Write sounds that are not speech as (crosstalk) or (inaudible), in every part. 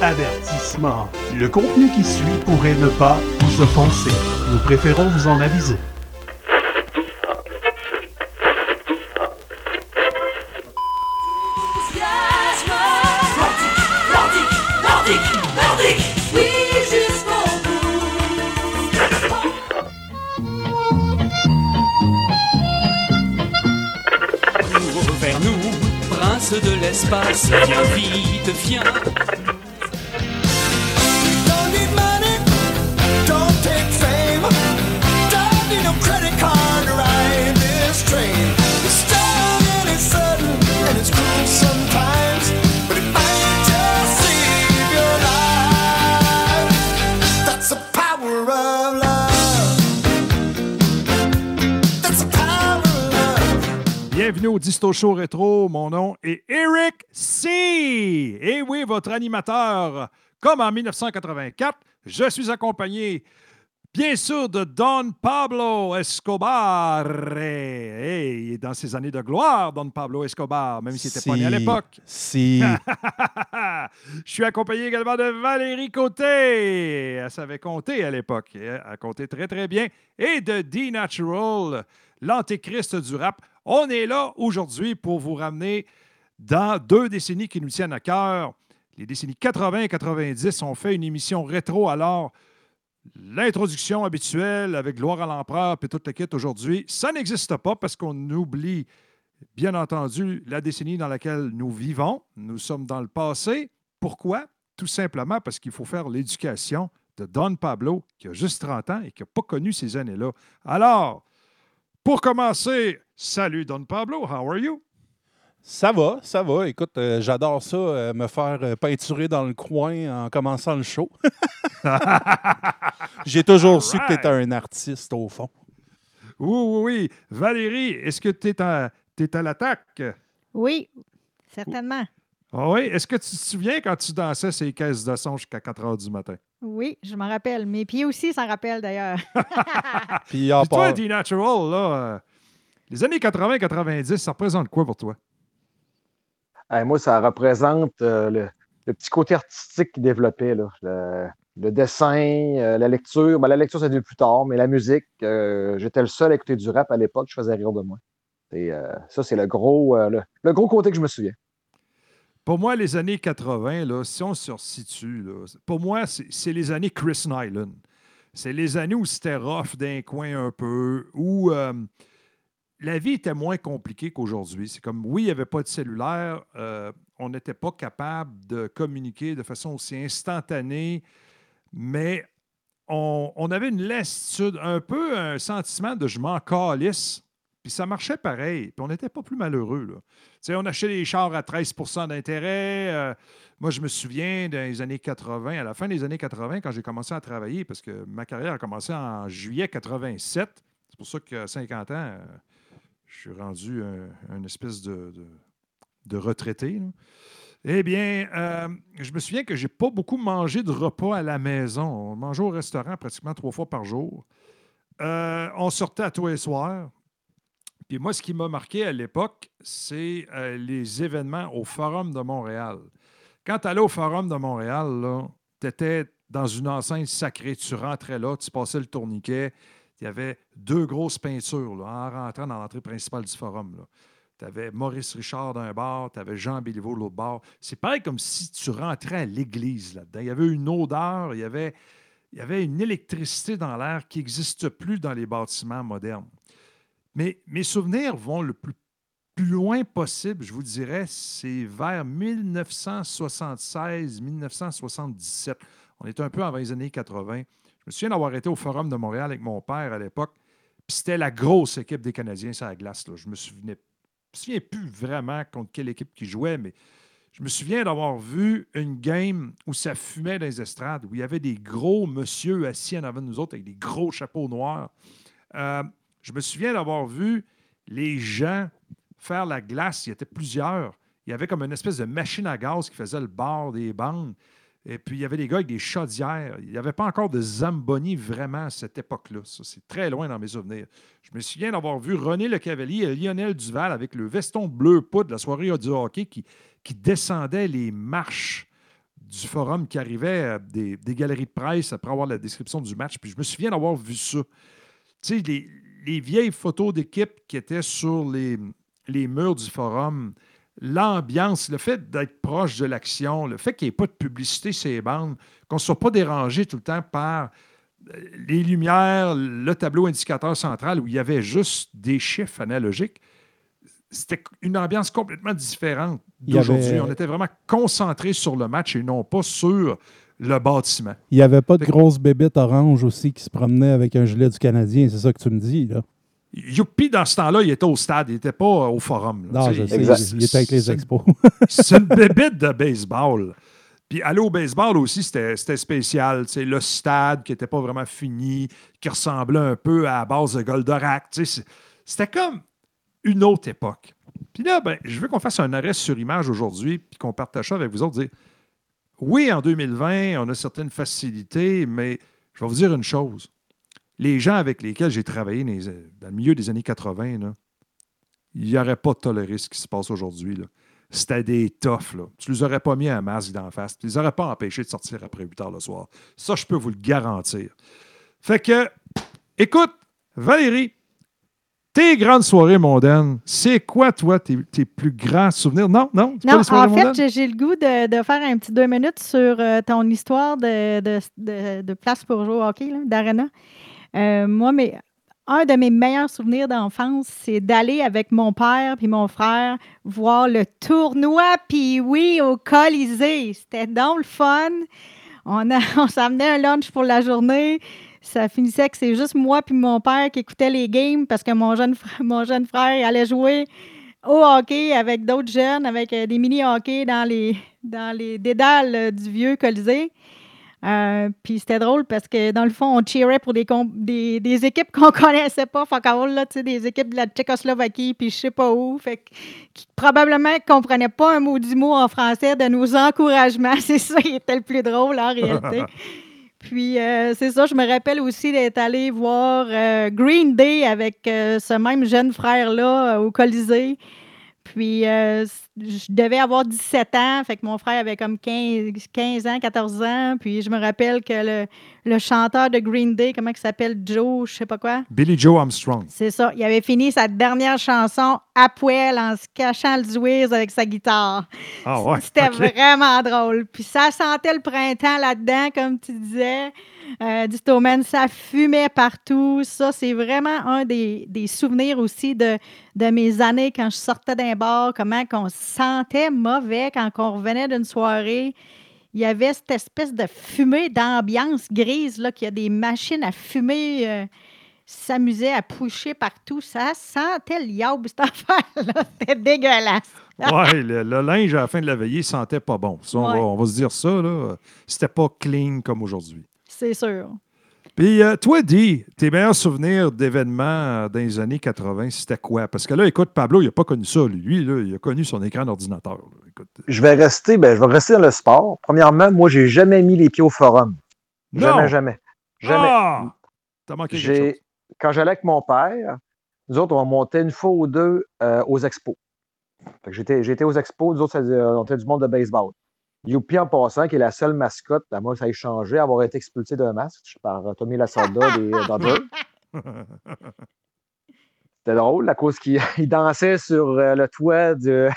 Avertissement. Le contenu qui suit pourrait ne pas vous offenser. Nous préférons vous en aviser. vers nous, prince de l'espace, viens vite, viens. Bienvenue au Disto Show Rétro. Mon nom est Eric C. Et oui, votre animateur. Comme en 1984, je suis accompagné, bien sûr, de Don Pablo Escobar. Et, et dans ses années de gloire, Don Pablo Escobar, même s'il n'était pas né à l'époque. Si. (laughs) Je suis accompagné également de Valérie Côté. Elle savait compter à l'époque. Elle a compté très, très bien. Et de D-Natural, l'antéchrist du rap. On est là aujourd'hui pour vous ramener dans deux décennies qui nous tiennent à cœur. Les décennies 80 et 90. On fait une émission rétro. Alors, l'introduction habituelle avec gloire à l'empereur et toute la kit aujourd'hui, ça n'existe pas parce qu'on oublie bien entendu, la décennie dans laquelle nous vivons. Nous sommes dans le passé. Pourquoi? Tout simplement parce qu'il faut faire l'éducation de Don Pablo, qui a juste 30 ans et qui n'a pas connu ces années-là. Alors, pour commencer, salut Don Pablo, how are you? Ça va, ça va. Écoute, euh, j'adore ça, euh, me faire euh, peinturer dans le coin en commençant le show. (laughs) J'ai toujours su que tu étais un artiste, au fond. Oui, oui, oui. Valérie, est-ce que tu es, à t'es à l'attaque? Oui, certainement. Ah oui? Est-ce que tu te souviens quand tu dansais ces caisses de son jusqu'à 4 heures du matin? Oui, je m'en rappelle. Mes pieds aussi s'en rappellent d'ailleurs. (laughs) Puis en Puis toi, part- D-Natural, là, euh, les années 80-90, ça représente quoi pour toi? Hey, moi, ça représente euh, le, le petit côté artistique qui développait, là. Le, le dessin, euh, la lecture. Ben, la lecture, c'est venu plus tard, mais la musique, euh, j'étais le seul à écouter du rap à l'époque, je faisais rire de moi. Et ça, c'est le gros, le, le gros côté que je me souviens. Pour moi, les années 80, là, si on se resitue, là, pour moi, c'est les années Chris Nyland. C'est les années où c'était rough d'un coin un peu, où la vie était moins compliquée qu'aujourd'hui. C'est comme, oui, il n'y avait pas de cellulaire, euh, on n'était pas capable de communiquer de façon aussi instantanée, mais on, avait une lassitude, un peu un sentiment de je m'en calisse. Puis ça marchait pareil. Puis on n'était pas plus malheureux. Là. On achetait des chars à 13% d'intérêt. Euh, moi, je me souviens dans les années 80, à la fin des années 80, quand j'ai commencé à travailler, parce que ma carrière a commencé en juillet 87. C'est pour ça qu'à 50 ans, euh, je suis rendu un, un espèce de, retraité. Eh bien, euh, je me souviens que j'ai pas beaucoup mangé de repas à la maison. On mangeait au restaurant pratiquement trois fois par jour. Euh, on sortait à tous les soirs. Puis moi, ce qui m'a marqué à l'époque, c'est euh, les événements au Forum de Montréal. Quand tu allais au Forum de Montréal, tu étais dans une enceinte sacrée. Tu rentrais là, tu passais le tourniquet. Il y avait deux grosses peintures là, en rentrant dans l'entrée principale du Forum. Tu avais Maurice Richard d'un bar, tu avais Jean Béliveau de l'autre bar. C'est pareil comme si tu rentrais à l'église là-dedans. Il y avait une odeur, il y avait, une électricité dans l'air qui n'existe plus dans les bâtiments modernes. Mais mes souvenirs vont le plus, plus loin possible, je vous dirais, c'est vers 1976-1977. On était un peu avant les années 80. Je me souviens d'avoir été au Forum de Montréal avec mon père à l'époque. Puis c'était la grosse équipe des Canadiens sur la glace. Je me souvenais, je me souviens plus vraiment contre quelle équipe qui jouait, mais je me souviens d'avoir vu une game où ça fumait dans les estrades, où il y avait des gros monsieur assis en avant de nous autres avec des gros chapeaux noirs. Euh, je me souviens d'avoir vu les gens faire la glace. Il y était plusieurs. Il y avait comme une espèce de machine à gaz qui faisait le bord des bandes. Et puis, il y avait des gars avec des chaudières. Il n'y avait pas encore de Zamboni vraiment à cette époque-là. Ça, c'est très loin dans mes souvenirs. Je me souviens d'avoir vu René Le Cavalier et Lionel Duval avec le veston bleu poudre de la soirée du hockey qui, qui descendait les marches du forum qui arrivaient euh, des, galeries de presse après avoir la description du match. Puis je me souviens d'avoir vu ça. Tu sais, les, les vieilles photos d'équipe qui étaient sur les murs du forum, l'ambiance, le fait d'être proche de l'action, le fait qu'il n'y ait pas de publicité sur les bandes, qu'on ne soit pas dérangé tout le temps par euh, les lumières, le tableau indicateur central où il y avait juste des chiffres analogiques, c'était une ambiance complètement différente avait- d'aujourd'hui. On était vraiment concentré sur le match et non pas sur le bâtiment. Il n'y avait pas de grosses bébites oranges aussi qui se promenaient avec un gilet du Canadien, c'est ça que tu me dis, là? Youpi, dans ce temps-là, il était au stade, il n'était pas euh, au forum. là. Non, je sais, il était avec les expos. C'est une bébête de baseball. Puis aller au baseball aussi, c'était c'était spécial. Tu sais, le stade qui n'était pas vraiment fini, qui ressemblait un peu à la base de Goldorak. C'était comme une autre époque. Puis là, ben, je veux qu'on fasse un arrêt sur image aujourd'hui, puis qu'on partage ça avec vous autres. Dire, oui, en 2020, on a certaines facilités, mais je vais vous dire une chose. Les gens avec lesquels j'ai travaillé dans, le milieu des années 80, là, il n'y aurait pas toléré ce qui se passe aujourd'hui. C'était des toughs. Là. Tu ne les aurais pas mis un masque d'en face. Tu ne les aurais pas empêchés de sortir après 8 heures le soir. Ça, je peux vous le garantir. Fait que, écoute, Valérie, tes grandes soirées mondaines, c'est quoi, toi, tes, tes plus grands souvenirs? Non, non? pas Non, soirées en fait, j'ai- le goût de, de faire un petit deux minutes sur euh, ton histoire de, de, place pour jouer au hockey, d'arena. Euh, moi, mais un de mes meilleurs souvenirs d'enfance, c'est d'aller avec mon père puis mon frère voir le tournoi puis oui au Colisée. C'était donc le fun. On, (laughs) on s'amenait un lunch pour la journée. Ça finissait que c'est juste moi puis mon père qui écoutait les games parce que mon jeune, frère, mon jeune frère allait jouer au hockey avec d'autres jeunes, avec euh, des mini-hockey dans les, dans les dédales euh, du vieux Colisée. Euh, puis c'était drôle parce que dans le fond, on cheerait pour des, des, des équipes (laughs) qu'on connaissait pas. Fuck all, là, tu sais, des équipes de la Tchécoslovaquie, puis je sais pas où. Fait que, qui probablement comprenaient pas un maudit mot en français de nos encouragements. (laughs) C'est ça qui était le plus drôle en réalité. (laughs) Puis euh, c'est ça, je me rappelle aussi d'être allé voir euh, Green Day avec ce même jeune frère-là au Colisée. Puis euh, je devais avoir 17 ans, fait que mon frère avait comme 15, 15 ans, 14 ans. Puis je me rappelle que le, le chanteur de Green Day, comment il s'appelle, Joe, je sais pas quoi, Billy Joe Armstrong. c'est ça, il avait fini sa dernière chanson à poil en se cachant le Zwiz avec sa guitare. Ah ouais. C'était vraiment drôle. Puis ça sentait le printemps là-dedans, comme tu disais. Euh, Distoman, ça fumait partout. Ça, c'est vraiment un des, des souvenirs aussi de, de mes années quand je sortais d'un bar, comment qu'on se sentait mauvais quand on revenait d'une soirée. Il y avait cette espèce de fumée d'ambiance grise, là, qu'il y a des machines à fumer. euh, s'amusaient à pusher partout. Ça sentait le yaourt, cette (laughs) affaire-là. C'était dégueulasse. (laughs) Ouais, le, le linge à la fin de la veillée sentait pas bon. Ça, on, Ouais. va, on va se dire ça, là. C'était pas clean comme aujourd'hui. C'est sûr. Puis euh, toi, Di, tes meilleurs souvenirs d'événements euh, dans les années 80, c'était quoi? Parce que là, écoute, Pablo, il n'a pas connu ça. lui. Là, il a connu son écran d'ordinateur. Écoute, Je vais rester, ben, je vais rester dans le sport. Premièrement, moi, j'ai jamais mis les pieds au forum. Non! Jamais, jamais. Jamais. Ah! T'as manqué quelque chose. J'ai, quand j'allais avec mon père, nous autres, on montait une fois ou deux euh, aux expos. J'étais, j'étais aux expos, nous autres, ça, euh, on était du monde de baseball. Youpi, en passant, qui est la seule mascotte, à moi, ça a changé, avoir été expulsé d'un masque par euh, Tommy Lasorda des euh, (laughs) Dodgers. C'était drôle, la cause qu'il (laughs) il dansait sur euh, le toit (laughs) du,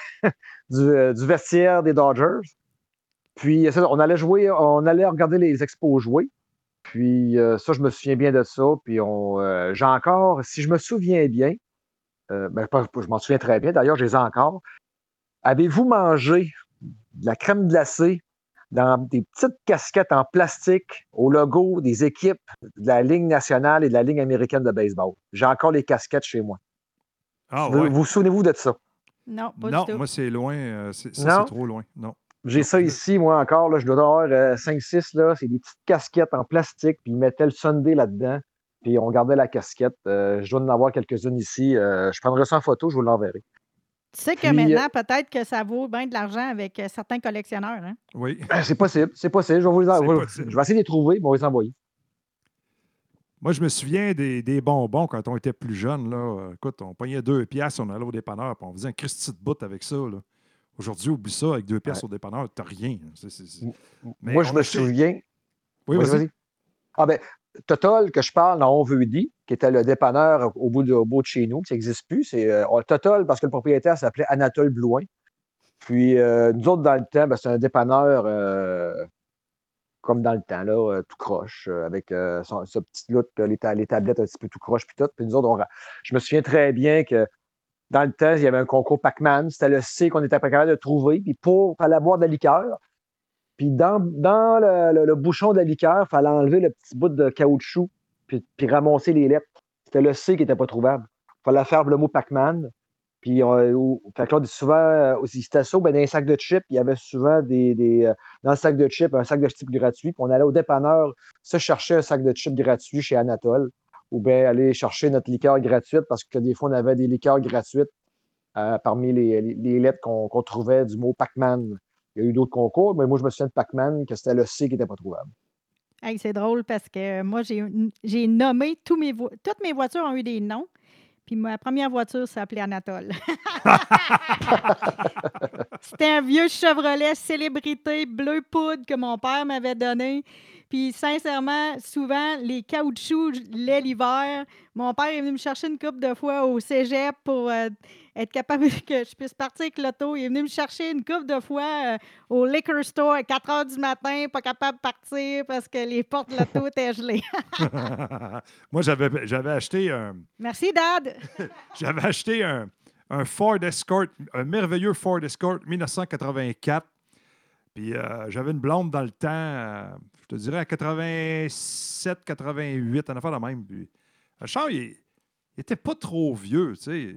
du, du vestiaire des Dodgers. Puis, on allait jouer, on allait regarder les expos jouer. Puis, ça, je me souviens bien de ça. Puis, on, euh, j'ai encore, si je me souviens bien, euh, ben, je m'en souviens très bien, d'ailleurs, je les ai encore. Avez-vous mangé de la crème glacée dans des petites casquettes en plastique au logo des équipes de la Ligue nationale et de la Ligue américaine de baseball? J'ai encore les casquettes chez moi. Ah, vous, ouais. vous souvenez-vous de ça? Non, pas Non, du tout. moi, c'est loin. euh, c'est- ça, Non? c'est trop loin. Non. J'ai ça ici, moi encore. Là, je dois avoir 5-6. là. C'est des petites casquettes en plastique. Puis ils mettaient le Sunday là-dedans. Puis on gardait la casquette. Euh, je dois en avoir quelques-unes ici. Euh, je prendrai ça en photo, je vous l'enverrai. Tu sais que Puis, euh, maintenant, peut-être que ça vaut bien de l'argent avec euh, certains collectionneurs. Hein? Oui. Ben, C'est possible, c'est possible. Je vais, vous les en- C'est je vais- possible. je vais essayer de les trouver, mais on va les envoyer. Moi, je me souviens des, des bonbons quand on était plus jeune. Là. Écoute, on pognait deux piastres, on allait au dépanneur, puis on faisait un Christy de bout avec ça. Là. Aujourd'hui, oublie ça, avec deux pièces Ouais. au dépanneur, t'as rien. C'est- c'est- c'est- Mais Moi, je me achetait- souviens. Oui, vas-y. Ah ben, Total, que je parle dans On veut qui était le dépanneur au bout de, bout de chez nous, qui n'existe plus, c'est euh, Total parce que le propriétaire s'appelait Anatole Blouin. Puis euh, nous autres, dans le temps, ben, c'est un dépanneur euh, comme dans le temps, là, tout croche, avec euh, son, ce petit look, euh, les, ta- les tablettes un petit peu tout croche, puis tout. Puis nous autres, je me souviens très bien que dans le temps, il y avait un concours Pac-Man. C'était le C qu'on était pas capable de trouver. Puis pour, fallait boire de la liqueur. Puis dans, dans le, le- bouchon de la liqueur, il fallait enlever le petit bout de caoutchouc puis, puis ramasser les lettres. C'était le C qui n'était pas trouvable. Il fallait faire le mot Pac-Man. Puis, euh, ou- fait là, souvent, euh, aussi, c'était ça, ben, dans les sacs de chips, il y avait souvent des, des, euh, dans le sac de chips, un sac de chips gratuit. Puis on allait au dépanneur se chercher un sac de chips gratuit chez Anatole. Ou bien aller chercher notre liqueur gratuite parce que des fois, on avait des liqueurs gratuites parmi les, les- lettres qu'on qu'on trouvait du mot Pac-Man. Il y a eu d'autres concours, mais moi, je me souviens de Pac-Man, que c'était le C qui n'était pas trouvable. C'est drôle parce que moi, j'ai nommé tous mes toutes mes voitures ont eu des noms. Puis ma première voiture s'appelait Anatole. (laughs) C'était un vieux Chevrolet célébrité bleu poudre que mon père m'avait donné. Puis sincèrement, souvent, les caoutchoucs, je l'hiver. Mon père est venu me chercher une couple de fois au cégep pour euh, être capable (laughs) que je puisse partir avec l'auto. Il est venu me chercher une couple de fois euh, au liquor store à 4 heures du matin, pas capable de partir parce que les portes de l'auto (laughs) étaient gelées. (laughs) Moi, j'avais j'avais acheté un. Merci, Dad. J'avais acheté un, un Ford Escort, un merveilleux Ford Escort 1984. Puis euh, j'avais une blonde dans le temps, euh, je te dirais à 87, 88, en affaire de même. Puis, le char, il, il était pas trop vieux, tu sais.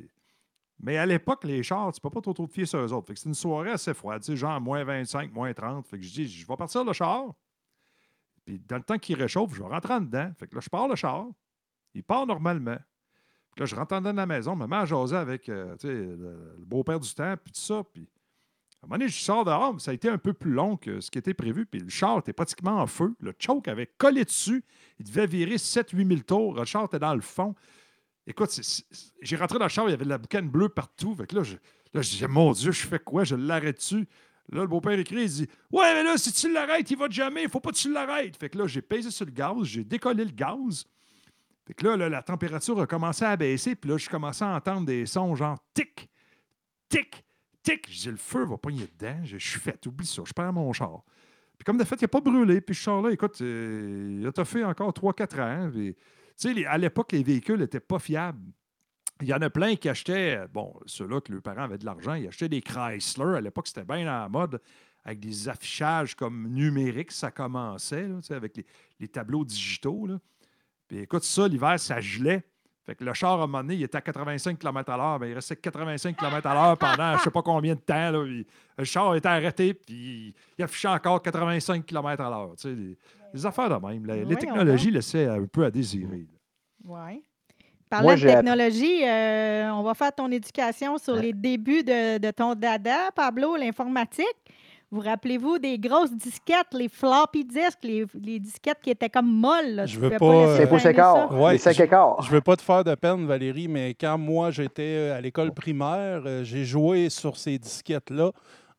Mais à l'époque, les chars, tu peux pas trop, te fier sur eux autres. C'est une soirée assez froide, genre moins 25, moins 30. Fait que je dis, je vais partir le char. Puis dans le temps qu'il réchauffe, je vais rentrer en dedans. Fait que là, je pars le char. Il part normalement. Puis là, je rentre en dedans de la maison, mets à jaser avec euh, le, le beau-père du temps, puis tout ça. Puis à un moment donné, je sors dehors, mais ça a été un peu plus long que ce qui était prévu. Puis le char était pratiquement en feu. Le choke avait collé dessus. Il devait virer 7-8 000 tours. Le char était dans le fond. Écoute, j'ai rentré dans le char, il y avait de la boucane bleue partout. Fait que là, je, là, je disais, mon Dieu, je fais quoi? Je l'arrête dessus. Là, le beau-père écrit, il dit Ouais, mais là, si tu l'arrêtes, il va jamais, il faut pas que tu l'arrêtes. Fait que là, j'ai pesé sur le gaz, j'ai décollé le gaz. Fait que là, là, la température a commencé à baisser, puis là, je commençais à entendre des sons genre tic, tic, tic. Je dis Le feu va pogner dedans. Je je suis fait, oublie ça, je perds mon char. Puis comme de fait, il n'a pas brûlé. Puis ce char-là, écoute, euh, il a toffé encore 3-4 ans. Tu à l'époque, les véhicules n'étaient pas fiables. Il y en a plein qui achetaient, bon, ceux-là que leurs parents avaient de l'argent, ils achetaient des Chrysler. À l'époque, c'était bien à la mode, avec des affichages comme numériques, ça commençait, avec les, tableaux digitaux. Puis écoute, ça, l'hiver, ça gelait. Fait que le char, à un moment donné, il était à 85 km à l'heure. Ben, il restait 85 km à l'heure pendant je ne sais pas combien de temps. là. Puis le char était arrêté, puis il affichait encore 85 km à l'heure. tu sais, Les, les affaires de même. Les technologies laissaient un peu à désirer. Oui. Parlant Moi, de technologie, euh, on va faire ton éducation sur Ouais. les débuts de, de ton dada, Pablo, l'informatique. Vous rappelez-vous des grosses disquettes, les floppy disks, les, les disquettes qui étaient comme molles? là, Je tu veux pas, euh, pour ça? écarts. Ouais, les 5 je- écarts. Je veux pas te faire de peine, Valérie, mais quand moi j'étais euh, à l'école primaire, euh, j'ai joué sur ces disquettes-là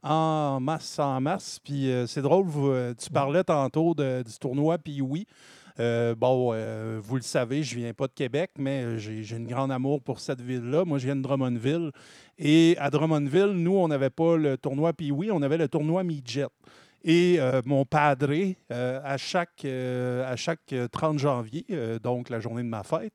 en masse, en masse. Puis euh, c'est drôle, vous, tu parlais tantôt de- du tournoi, puis oui. Euh, bon, euh, vous le savez, je viens pas de Québec, mais euh, j'ai un grand amour pour cette ville-là. Moi, je viens de Drummondville. Et à Drummondville, nous, on n'avait pas le tournoi oui, on avait le tournoi Midget. Et mon padré, à, chaque, à chaque euh, 30 janvier, donc la journée de ma fête,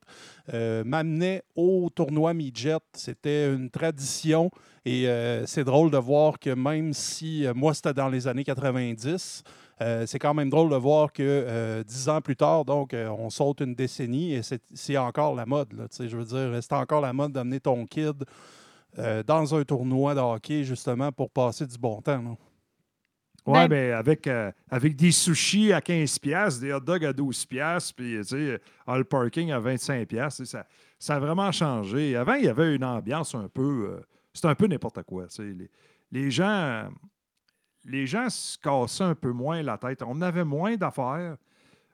m'amenait au tournoi Midget. C'était une tradition et c'est drôle de voir que même si moi c'était dans les années 90, euh, c'est quand même drôle de voir que euh, dix ans plus tard, donc euh, on saute une décennie et c'est encore la mode. Là, tu sais, je veux dire, c'est encore la mode d'amener ton kid euh, dans un tournoi de hockey justement pour passer du bon temps. là. Ouais, Ben- ben, avec, euh, avec des sushis à 15$, piastres, des hot dogs à 12$, piastres, puis tu sais, all parking à 25$. piastres, tu sais, Ça, ça a vraiment changé. Avant, il y avait une ambiance un peu. euh, C'était un peu n'importe quoi. tu sais. Les, les gens. Euh, Les gens se cassaient un peu moins la tête. On avait moins d'affaires,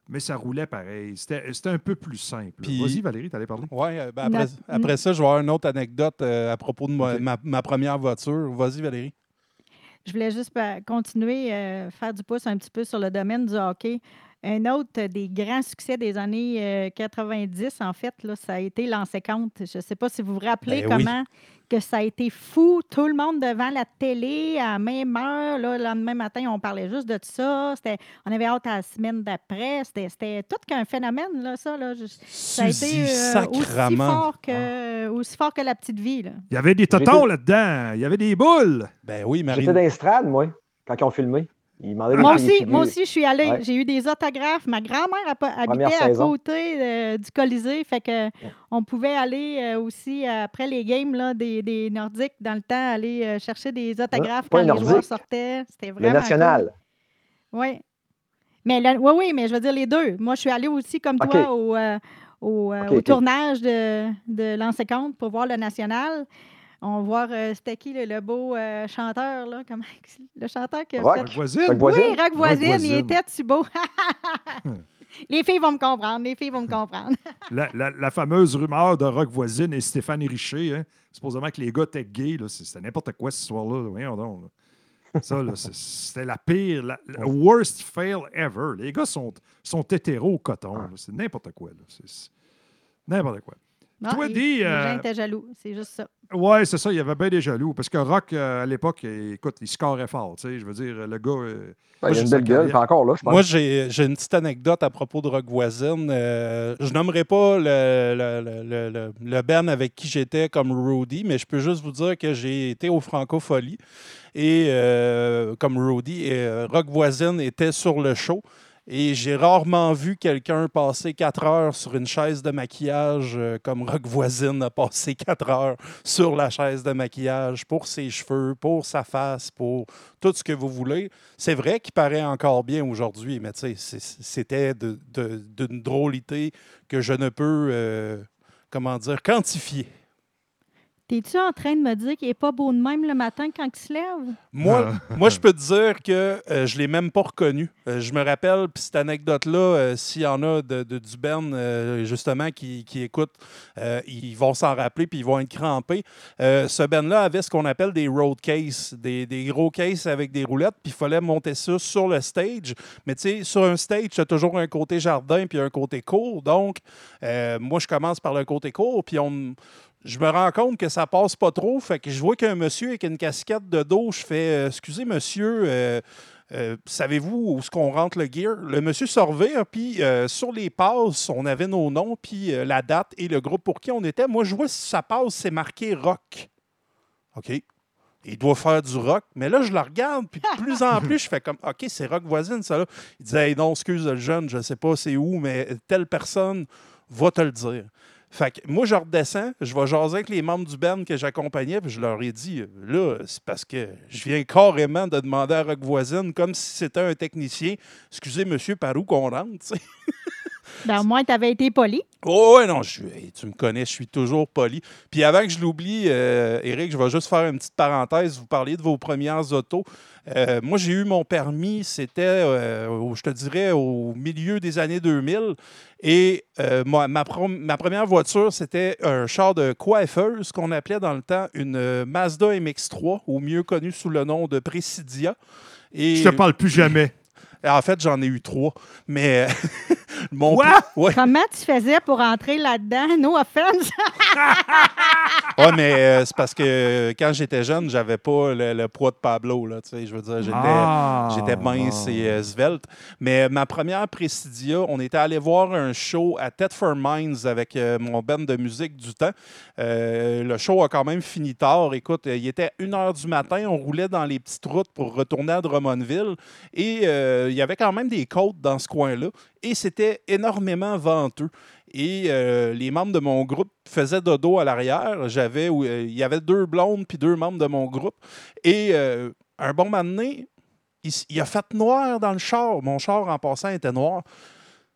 mais ça roulait pareil. C'était un peu plus simple. Puis- Vas-y, Valérie, t'allais parler? Oui, ben après, ça, je vais avoir une autre anecdote euh, à propos de ma, Ok. ma- ma première voiture. Vas-y, Valérie. je voulais juste pa- continuer faire du pouce un petit peu sur le domaine du hockey. Un autre des grands succès des années euh, 90, en fait, là, ça a été Lancé compte. Je ne sais pas si vous vous rappelez Ben oui. comment que ça a été fou. Tout le monde devant la télé à la même heure. Là, le lendemain matin, on parlait juste de ça. C'était, on avait hâte à la semaine d'après. C'était, c'était tout qu'un phénomène, là, ça. Là. Je- ça a été euh, aussi, sacrement. fort que, aussi fort que la petite vie. Là. Il y avait des totons là-dedans. Il y avait des boules. Ben oui, Marie. J'étais dans l'estrade, moi, quand ils ont filmé. Moi aussi, moi aussi, je suis allée. Ouais. J'ai eu des autographes. Ma grand-mère habitait à côté euh, du Colisée. Fait que on pouvait aller euh, aussi, euh, après les games là, des, des Nordiques, dans le temps, aller euh, chercher des autographes pas quand les joueurs sortaient. C'était Le vraiment. national. Oui. Mais le- oui, oui, mais je veux dire les deux. Moi, je suis allée aussi, comme toi, au, au, tournage de, de Lancé Compte pour voir le national. On va voir, euh, c'était qui le, le beau euh, chanteur, là? Comment, (laughs) le chanteur qui a Rock. fait? Voisine. Rock voisine. oui, Rock voisine, voisine. il était-tu beau? (laughs) les filles vont me comprendre, les filles vont me comprendre. (laughs) La, la- la fameuse rumeur de Rock Voisine et Stéphane Richer, hein, supposément que les gars étaient gays, là, c'est- c'était n'importe quoi ce soir-là. là. Voyons donc. là. Ça, là, c'est- c'était la pire, la, la worst fail ever. Les gars sont, sont hétéros au coton. C'est n'importe quoi. c'est n'importe quoi. Non, Toi, les- dis, Les euh, gens étaient jaloux, c'est juste ça. Ouais, c'est ça. Il y avait bien des jaloux. Parce que Rock, euh, à l'époque, euh, écoute, il scorait fort. tu sais, Je veux dire, le gars. euh, Ouais, il a une belle gueule, puis encore là, je pense. Moi, j'ai j'ai une petite anecdote à propos de Rock Voisine. Euh, je nommerai pas le, le, le, le, le- le band avec qui j'étais comme Rudy, mais je peux juste vous dire que j'ai été au Francofolie et euh, comme Rudy, et, euh, Rock Voisine était sur le show. Et j'ai rarement vu quelqu'un passer quatre heures sur une chaise de maquillage euh, comme Rock Voisine a passé quatre heures sur la chaise de maquillage pour ses cheveux, pour sa face, pour tout ce que vous voulez. C'est vrai qu'il paraît encore bien aujourd'hui, mais c'était d'une drôlité que je ne peux, euh, comment dire, quantifier. T'es-tu en train de me dire qu'il n'est pas beau de même le matin quand il se lève? Moi, (laughs) moi je peux te dire que euh, je ne l'ai même pas reconnu. Euh, je me rappelle, puis cette anecdote-là, euh, s'il y en a de, de- du Ben, euh, justement, qui, qui écoutent, euh, ils vont s'en rappeler, puis ils vont être crampés. Euh, ce Ben-là avait ce qu'on appelle des road cases, des, des gros cases avec des roulettes, puis il fallait monter ça sur le stage. Mais tu sais, sur un stage, tu as toujours un côté jardin, puis un côté court. Donc, euh, moi, je commence par le côté court, puis on me- je me rends compte que ça passe pas trop. Fait que je vois qu'un monsieur avec une casquette de dos, je fais euh, Excusez, monsieur, euh, euh, savez-vous où est-ce qu'on rentre le gear? Le monsieur se puis sur les passes, on avait nos noms, puis la date et le groupe pour qui on était. Moi, je vois si sa passe, c'est marqué rock. OK. Il doit faire du rock. Mais là, je le regarde, puis de plus en plus, je fais comme OK, c'est rock voisine, ça là. Il disait non, excuse le jeune, je ne sais pas c'est où, mais telle personne va te le dire. Fait que moi, je redescends, je vais jaser avec les membres du band que j'accompagnais, puis je leur ai dit, là, c'est parce que je viens carrément de demander à Rock Voisine, comme si c'était un technicien, excusez, monsieur, par où qu'on rentre. Ben, au moins, tu avais été poli. Oh, ouais, non, je, tu me connais, je suis toujours poli. Puis avant que je l'oublie, euh, Eric, je vais juste faire une petite parenthèse. Vous parliez de vos premières autos. Euh, moi, j'ai eu mon permis, c'était, euh, je te dirais, au milieu des années 2000. Et euh, moi, ma, première voiture, c'était un char de coiffeuse qu'on appelait dans le temps une euh, Mazda MX-3, ou mieux connu sous le nom de Presidia. Et, Je te parle plus jamais. En fait, j'en ai eu trois. Mais (laughs) mon Quoi? Ouais. Comment tu faisais pour entrer là-dedans? No offense. (laughs) Oui, mais euh, c'est parce que euh, quand j'étais jeune, j'avais pas le, le poids de Pablo. Là, tu sais, je veux dire, j'étais, Ah. j'étais mince et euh, svelte. Mais ma première Presidia, on était allé voir un show à Thetford Mines avec euh, mon band de musique du temps. Euh, le show a quand même fini tard. Écoute, euh, il était 1h du matin. On roulait dans les petites routes pour retourner à Drummondville. Et euh, y avait quand même des côtes dans ce coin-là. Et c'était énormément venteux. Et euh, les membres de mon groupe faisaient dodo à l'arrière. J'avais, euh, il y avait deux blondes puis deux membres de mon groupe. Et euh, un bon moment donné, il, il a fait noir dans le char. Mon char, en passant, était noir.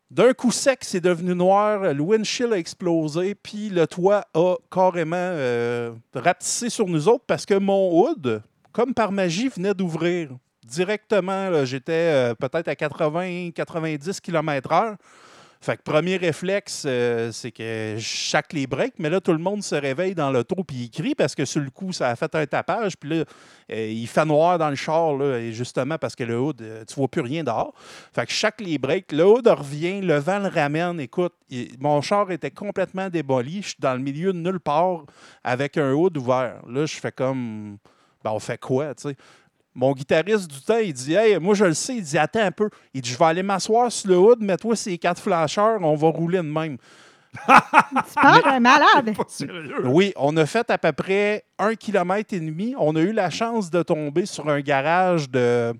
D'un coup sec, c'est devenu noir. Le windshield a explosé, puis le toit a carrément rapetissé sur nous autres parce que mon hood, comme par magie, venait d'ouvrir. Directement, j'étais euh, peut-être à 80-90 km/h. Fait que premier réflexe, euh, c'est que chaque les breaks, mais là, tout le monde se réveille dans l'auto puis il crie parce que sur le coup, ça a fait un tapage. Puis là, euh, il fait noir dans le char, justement parce que le hood, euh, tu vois plus rien dehors. Fait que chaque les breaks, le hood revient, le vent le ramène. Écoute, mon char était complètement démoli. Je suis dans le milieu de nulle part avec un hood ouvert. Là, je fais comme, ben, on fait quoi, tu sais? Mon guitariste du temps, il dit Hey, moi je le sais, il dit Attends un peu. Il dit Je vais aller m'asseoir sur le hood, mets-toi ces quatre flasheurs, on va rouler de même. Tu parles d'un malade. (laughs) Pas sérieux. Oui, on a fait à peu près un kilomètre et demi. On a eu la chance de tomber sur un garage de,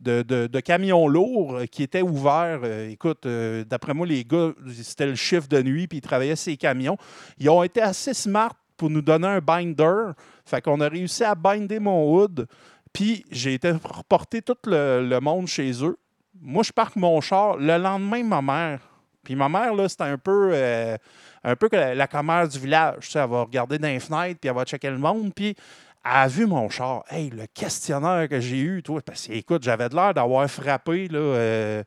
de, de- de camions lourds qui était ouvert. Euh, écoute, euh, d'après moi, les gars, c'était le chiffre de nuit, puis ils travaillaient ces camions. Ils ont été assez smart pour nous donner un binder. Fait qu'on a réussi à binder mon hood. Puis j'ai été reporter tout le, monde chez eux. Moi, je parque mon char. Le lendemain, ma mère. Puis ma mère, là, c'était un peu, euh, un peu que la, commère du village. Tu sais, elle va regarder dans les fenêtres, puis elle va checker le monde. Puis elle a vu mon char. Hey, le questionnaire que j'ai eu, toi, parce que, écoute, j'avais l'air d'avoir frappé là, euh,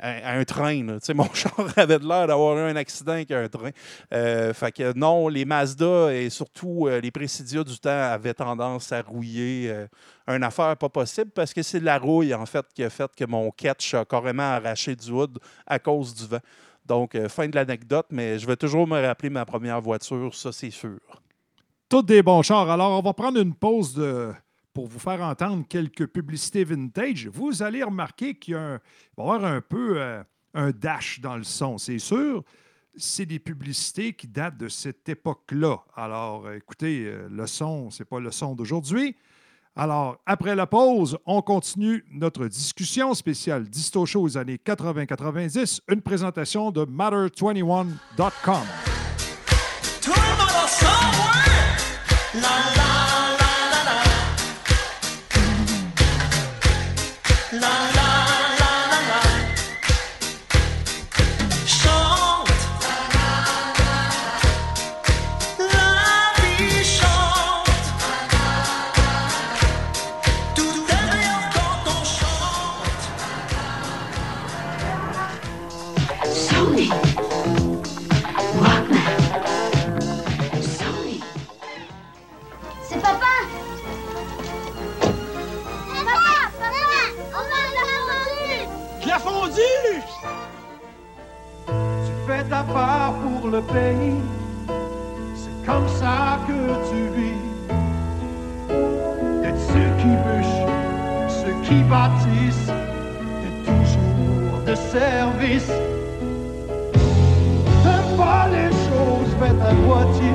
un, train. là. (laughs) Mon char avait de l'air d'avoir eu un accident avec un train. Euh, fait que non, les Mazda et surtout euh, les Presidia du temps avaient tendance à rouiller euh, une affaire pas possible parce que c'est la rouille, en fait, qui a fait que mon catch a carrément arraché du hood à cause du vent. Donc, euh, fin de l'anecdote, mais je vais toujours me rappeler ma première voiture, ça, c'est sûr. Tous des bons chars. Alors, on va prendre une pause de- pour vous faire entendre quelques publicités vintage. Vous allez remarquer qu'il y a un, va y avoir un peu euh, un dash dans le son, c'est sûr. C'est des publicités qui datent de cette époque-là. Alors, euh, écoutez, euh, le son, c'est pas le son d'aujourd'hui. Alors, après la pause, on continue notre discussion spéciale Disto Show aux années 80-90, une présentation de Matter21.com. La Tu fais ta part pour le pays, c'est comme ça que tu vis. D'être ceux qui bûchent, ceux qui bâtissent, t'es toujours de service. Fais pas les choses faites à moitié,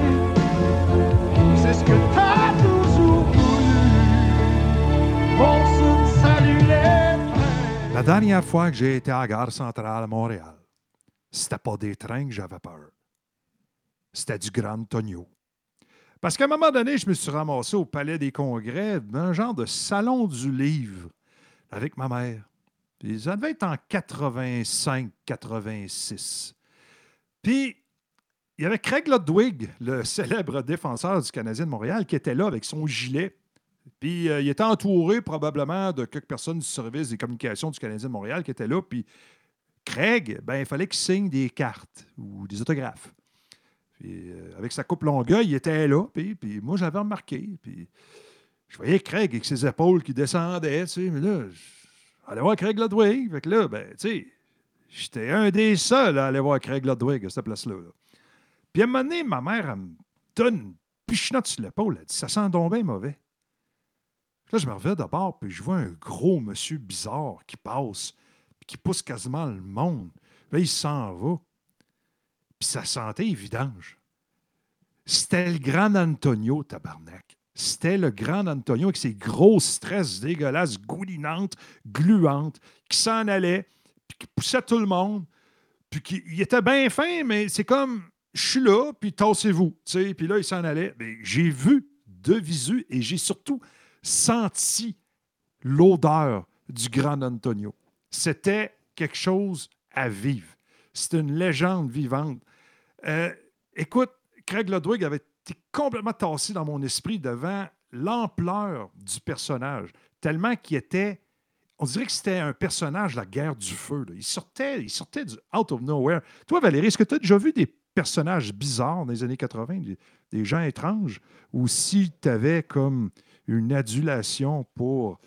c'est ce que La dernière fois que j'ai été à la gare centrale à Montréal, c'était pas des trains que j'avais peur. C'était du Grand Tonio. Parce qu'à un moment donné, je me suis ramassé au Palais des Congrès, dans un genre de salon du livre, avec ma mère. Puis ça devait être en 85-86. Puis, il y avait Craig Ludwig, le (laughs) célèbre défenseur du Canadien de Montréal, qui était là avec son gilet. Puis euh, il était entouré probablement de quelques personnes du service des communications du Canadien de Montréal qui étaient là. Puis Craig, ben, il fallait qu'il signe des cartes ou des autographes. Puis, euh, avec sa coupe longueuil, il était là. Puis, moi, j'avais remarqué. Puis je voyais Craig avec ses épaules qui descendaient. Tu sais, mais là, j'allais voir Craig Ludwig. Fait que là, ben, tu sais, j'étais un des seuls à aller voir Craig Ludwig à cette place-là. là. Puis à un moment donné, ma mère, elle me donne une pichenote sur l'épaule. Elle dit Ça sent donc bien mauvais. Là, je me reviens d'abord, puis je vois un gros monsieur bizarre qui passe, puis qui pousse quasiment le monde. Là, il s'en va. Puis sa santé est vidange. C'était le grand Antonio, tabarnak. C'était le grand Antonio avec ses grosses tresses dégueulasses, goulinantes, gluantes, qui s'en allait, puis qui poussait tout le monde. Puis il était bien fin, mais c'est comme, je suis là, puis tassez-vous. Puis là, il s'en allait. Mais j'ai vu de visu et j'ai surtout senti l'odeur du grand Antonio. C'était quelque chose à vivre. C'est une légende vivante. Euh, écoute, Craig Ludwig avait été complètement tassé dans mon esprit devant l'ampleur du personnage, tellement qu'il était. on dirait que c'était un personnage de la guerre du feu. Il, sortait, il sortait du out of nowhere. Toi, Valérie, est-ce que tu as déjà vu des personnages bizarres dans les années 80, des, des gens étranges, ou si tu avais comme une adulation pour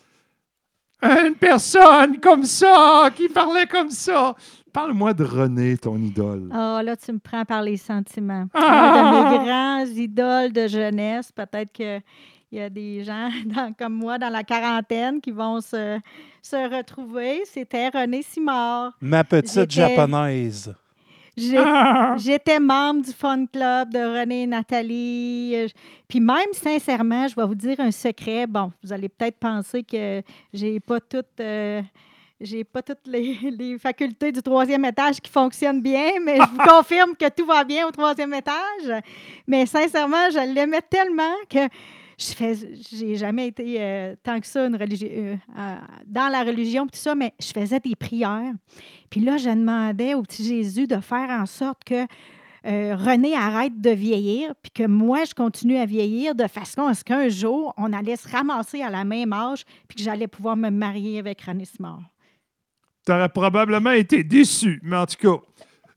une personne comme ça, qui parlait comme ça? Parle-moi de René, ton idole. Ah, là, tu me prends par les sentiments. Ah! Un de mes grands idoles de jeunesse. Peut-être qu'il y a des gens (laughs) dans- comme moi dans la quarantaine qui vont se, se retrouver. C'était René Simard. Ma petite japonaise. Ah! J'étais membre du fun club de René et Nathalie. Euh, Puis même, sincèrement, je vais vous dire un secret. Bon, vous allez peut-être penser que j'ai pas toutes, euh, j'ai pas toutes les, (laughs) les facultés du troisième étage qui fonctionnent bien, mais je vous (laughs) confirme que tout va bien au troisième étage. Mais sincèrement, je l'aimais tellement que j'ai jamais été euh, tant que ça euh, euh, dans la religion, tout ça, mais je faisais des prières. Puis là, je demandais au petit Jésus de faire en sorte que René arrête de vieillir, puis que moi, je continue à vieillir de façon à ce qu'un jour, on allait se ramasser à la même âge, puis que j'allais pouvoir me marier avec René Simard. Tu aurais probablement été déçu. Mais en tout cas,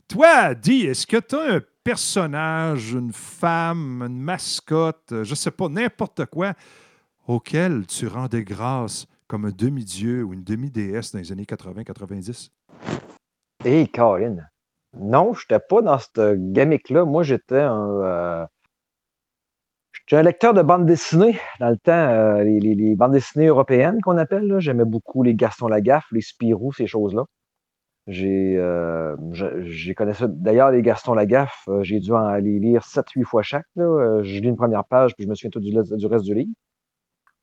toi, dis, est-ce que tu as un personnage, une femme, une mascotte, je sais pas, n'importe quoi, auquel tu rendais grâce comme un demi-dieu ou une demi-déesse dans les années 80-90? Hé, Caroline. Non, je n'étais pas dans cette gimmick-là. Moi, j'étais un. euh, J'étais un lecteur de bandes dessinées dans le temps, euh, les, les- bandes dessinées européennes qu'on appelle. J'aimais beaucoup les Gaston Lagaffe, les Spirou, ces choses-là. J'ai euh, j'ai connaissé. D'ailleurs, les Gaston Lagaffe, euh, j'ai dû en les lire 7-8 fois chaque. là. Euh, Je lis une première page, puis je me souviens tout du, du reste du livre.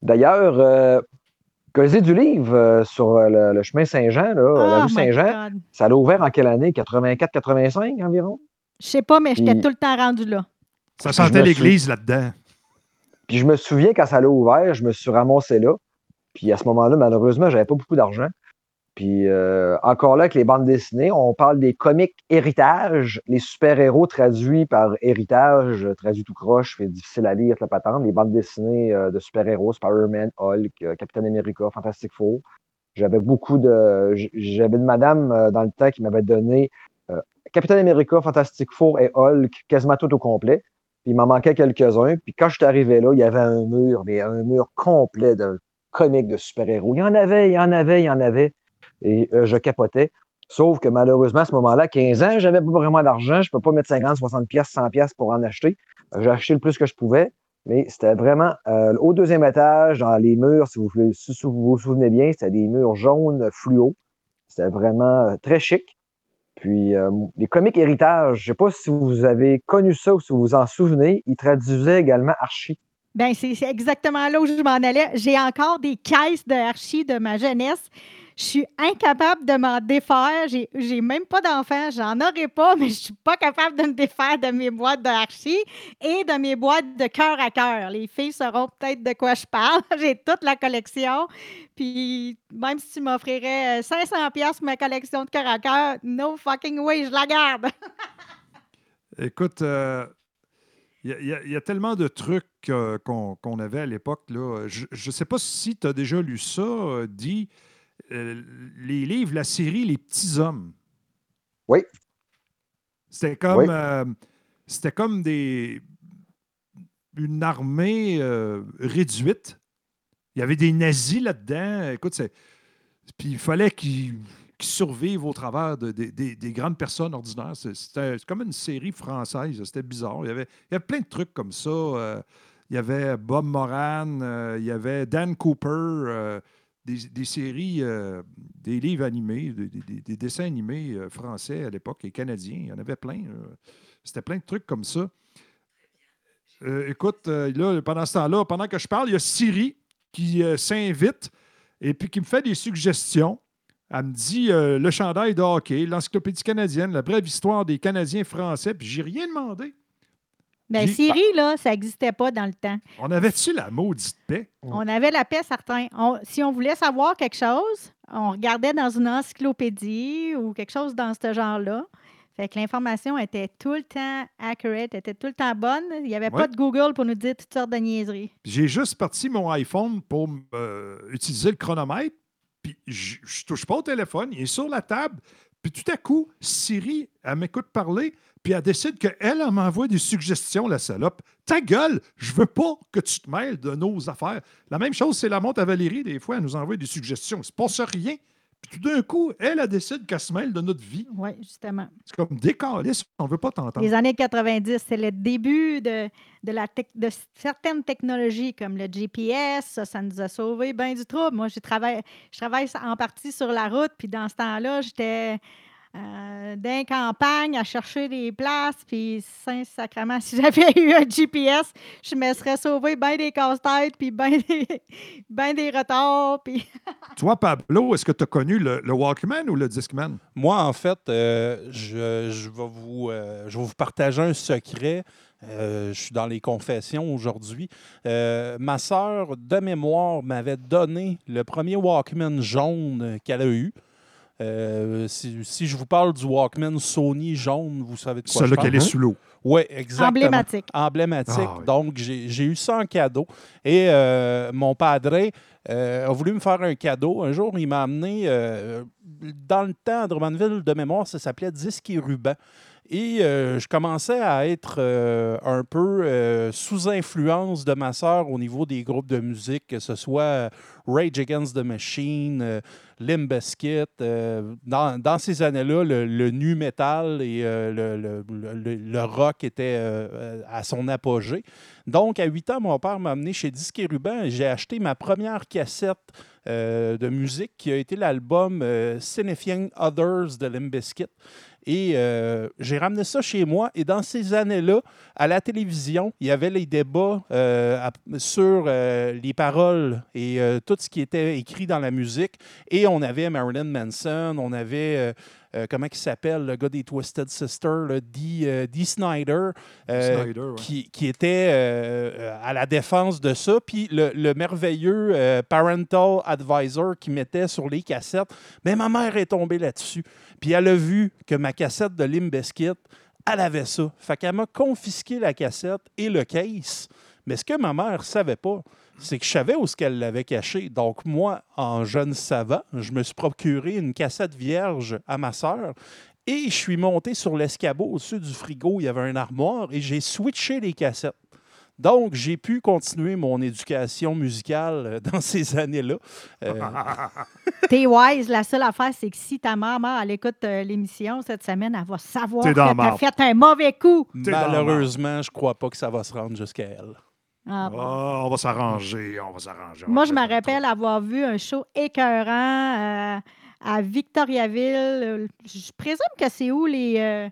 D'ailleurs, euh, Causé du livre euh, sur le, le chemin Saint-Jean, là, la Oh rue Saint-Jean, ça l'a ouvert en quelle année? 84-85 environ? Je sais pas, mais j'étais tout le temps rendu là. Ça sentait l'église là-dedans. Puis je me souviens quand ça l'a ouvert, je me suis ramassé là. Puis à ce moment-là, malheureusement, j'avais pas beaucoup d'argent. Puis euh, encore là, avec les bandes dessinées, on parle des comics héritage, les super-héros traduits par héritage, euh, traduits tout croche, fait difficile à lire, la patente. Les bandes dessinées euh, de super-héros, Spider-Man, Hulk, Captain America, Fantastic Four. J'avais beaucoup de. J'avais une madame dans le temps qui m'avait donné Captain America, Fantastic Four et Hulk quasiment tout au complet. Puis il m'en manquait quelques-uns. Puis quand je suis arrivé là, il y avait un mur, mais un mur complet de comics de super-héros. Il y en avait, il y en avait, il y en avait. Et euh, je capotais. Sauf que malheureusement, à ce moment-là, 15 ans, j'avais pas vraiment d'argent. Je ne peux pas mettre 50, 60 pièces, 100 pièces pour en acheter. J'ai acheté le plus que je pouvais. Mais c'était vraiment euh, au deuxième étage, dans les murs, si vous si vous vous souvenez bien, c'était des murs jaunes fluo. C'était vraiment euh, très chic. Puis les comics héritage, je ne sais pas si vous avez connu ça ou si vous vous en souvenez, ils traduisaient également Archie. Ben, c'est exactement là où je m'en allais. J'ai encore des caisses de archi de ma jeunesse. Je suis incapable de m'en défaire. J'ai j'ai même pas d'enfants. J'en aurais pas, mais je suis pas capable de me défaire de mes boîtes de archi et de mes boîtes de cœur à cœur. Les filles sauront peut-être de quoi je parle. (laughs) J'ai toute la collection. Puis même si tu m'offrirais euh, 500 pièces pour ma collection de cœur à cœur, no fucking way, je la garde. (laughs) Écoute, euh, il y, a- tellement de trucs euh, qu'on qu'on avait à l'époque. là. Je ne sais pas si tu as déjà lu ça, euh, dit euh, les livres, la série Les Petits Hommes. Oui. C'était comme, Oui. euh, c'était comme des, une armée euh, réduite. Il y avait des nazis là-dedans. Écoute, c'est. Puis il fallait qu'ils survivent au travers de- de- des- des grandes personnes ordinaires. C'était comme une série française. C'était bizarre. Il y, avait, il y avait plein de trucs comme ça. Il y avait Bob Moran, il y avait Dan Cooper, des, des séries, euh, des livres animés, des, des- des dessins animés euh, français à l'époque et canadiens. Il y en avait plein. C'était plein de trucs comme ça. Euh, écoute, là, pendant ce temps-là, pendant que je parle, il y a Siri qui s'invite et puis qui me fait des suggestions. Elle me dit le chandail de hockey, l'encyclopédie canadienne, la brève histoire des Canadiens français, puis j'ai rien demandé. Ben, J'ai- Siri, là, ça n'existait pas dans le temps. On avait-tu la maudite paix? On avait la paix, certains. On- si on voulait savoir quelque chose, on regardait dans une encyclopédie ou quelque chose dans ce genre-là. Fait que l'information était tout le temps accurate, était tout le temps bonne. Il n'y avait Ouais. pas de Google pour nous dire toutes sortes de niaiseries. J'ai juste parti mon iPhone pour euh, utiliser le chronomètre. puis je je touche pas au téléphone, il est sur la table, puis tout à coup, Siri, elle m'écoute parler, puis elle décide qu'elle, elle m'envoie des suggestions, la salope. Ta gueule, je veux pas que tu te mêles de nos affaires. La même chose, c'est la montre à Valérie, des fois, elle nous envoie des suggestions. Il se passe rien. Puis tout d'un coup, elle, elle décide qu'elle se mêle de notre vie. Oui, justement. C'est comme décaliste, on veut pas t'entendre. Les années 90, c'est le début de, de, la de certaines technologies comme le GPS. Ça, ça nous a sauvé bien du trouble. Moi, j'ai travaillé, je travaille en partie sur la route, puis dans ce temps-là, j'étais euh, dans les campagnes à chercher des places, puis Saint-Sacrement, si j'avais (laughs) eu un GPS, je me serais sauvé bien des casse-têtes, puis bien des, (laughs) ben des retards, puis... (laughs) Toi, Pablo, est-ce que tu as connu le, le Walkman ou le Discman? Moi, en fait, euh, je, je vais vous, euh, je vais vous partager un secret. Euh, je suis dans les confessions aujourd'hui. Euh, ma sœur, de mémoire, m'avait donné le premier Walkman jaune qu'elle a eu. Euh, si, si je vous parle du Walkman Sony jaune, vous savez de quoi je Celui parle. qu'elle est sous l'eau. Oui, exactement. Emblématique. Emblématique. Ah oui. Donc, j'ai eu ça en cadeau. Et euh, mon padre euh, a voulu me faire un cadeau. Un jour, il m'a amené, euh, dans le temps, à Drummondville, de mémoire, ça s'appelait Disque et ruban. Et euh, je commençais à être euh, un peu euh, sous influence de ma sœur au niveau des groupes de musique, que ce soit Rage Against the Machine, Limp Bizkit. dans, ces années-là, le, nu metal et le, rock étaient à son apogée. Donc, à 8 ans, mon père m'a amené chez Disque et et j'ai acheté ma première cassette de musique qui a été l'album Significant Others de Limp Bizkit. Et euh, j'ai ramené ça chez moi. Et dans ces années-là, à la télévision, il y avait les débats euh, sur euh, les paroles et tout ce qui était écrit dans la musique. Et on avait Marilyn Manson, on avait, euh, comment il s'appelle, le gars des Twisted Sister, là, Dee, euh, Dee Snyder, euh, Snyder, ouais. qui, qui était à la défense de ça. Puis le, le merveilleux Parental Advisor qui mettait sur les cassettes. Mais ma mère est tombée là-dessus. Puis elle a vu que ma cassette de Limp Bizkit, elle avait ça. Fait qu'elle m'a confisqué la cassette et le case. Mais ce que ma mère savait pas, c'est que je savais où ce qu'elle l'avait caché. Donc moi, en jeune savant, je me suis procuré une cassette vierge à ma sœur et je suis monté sur l'escabeau au-dessus du frigo. Il y avait un armoire et j'ai switché les cassettes. Donc, j'ai pu continuer mon éducation musicale euh, (laughs) dans ces années-là. Euh, (laughs) T'es wise. La seule affaire, c'est que si ta maman, elle écoute l'émission cette semaine, elle va savoir que dans t'as fait un mauvais coup. Malheureusement, je crois pas que ça va se rendre jusqu'à elle. Ah, bon. Ah, on va s'arranger, on va s'arranger. Moi, je me rappelle avoir vu un show écœurant euh, à Victoriaville. Je présume que c'est où les, euh,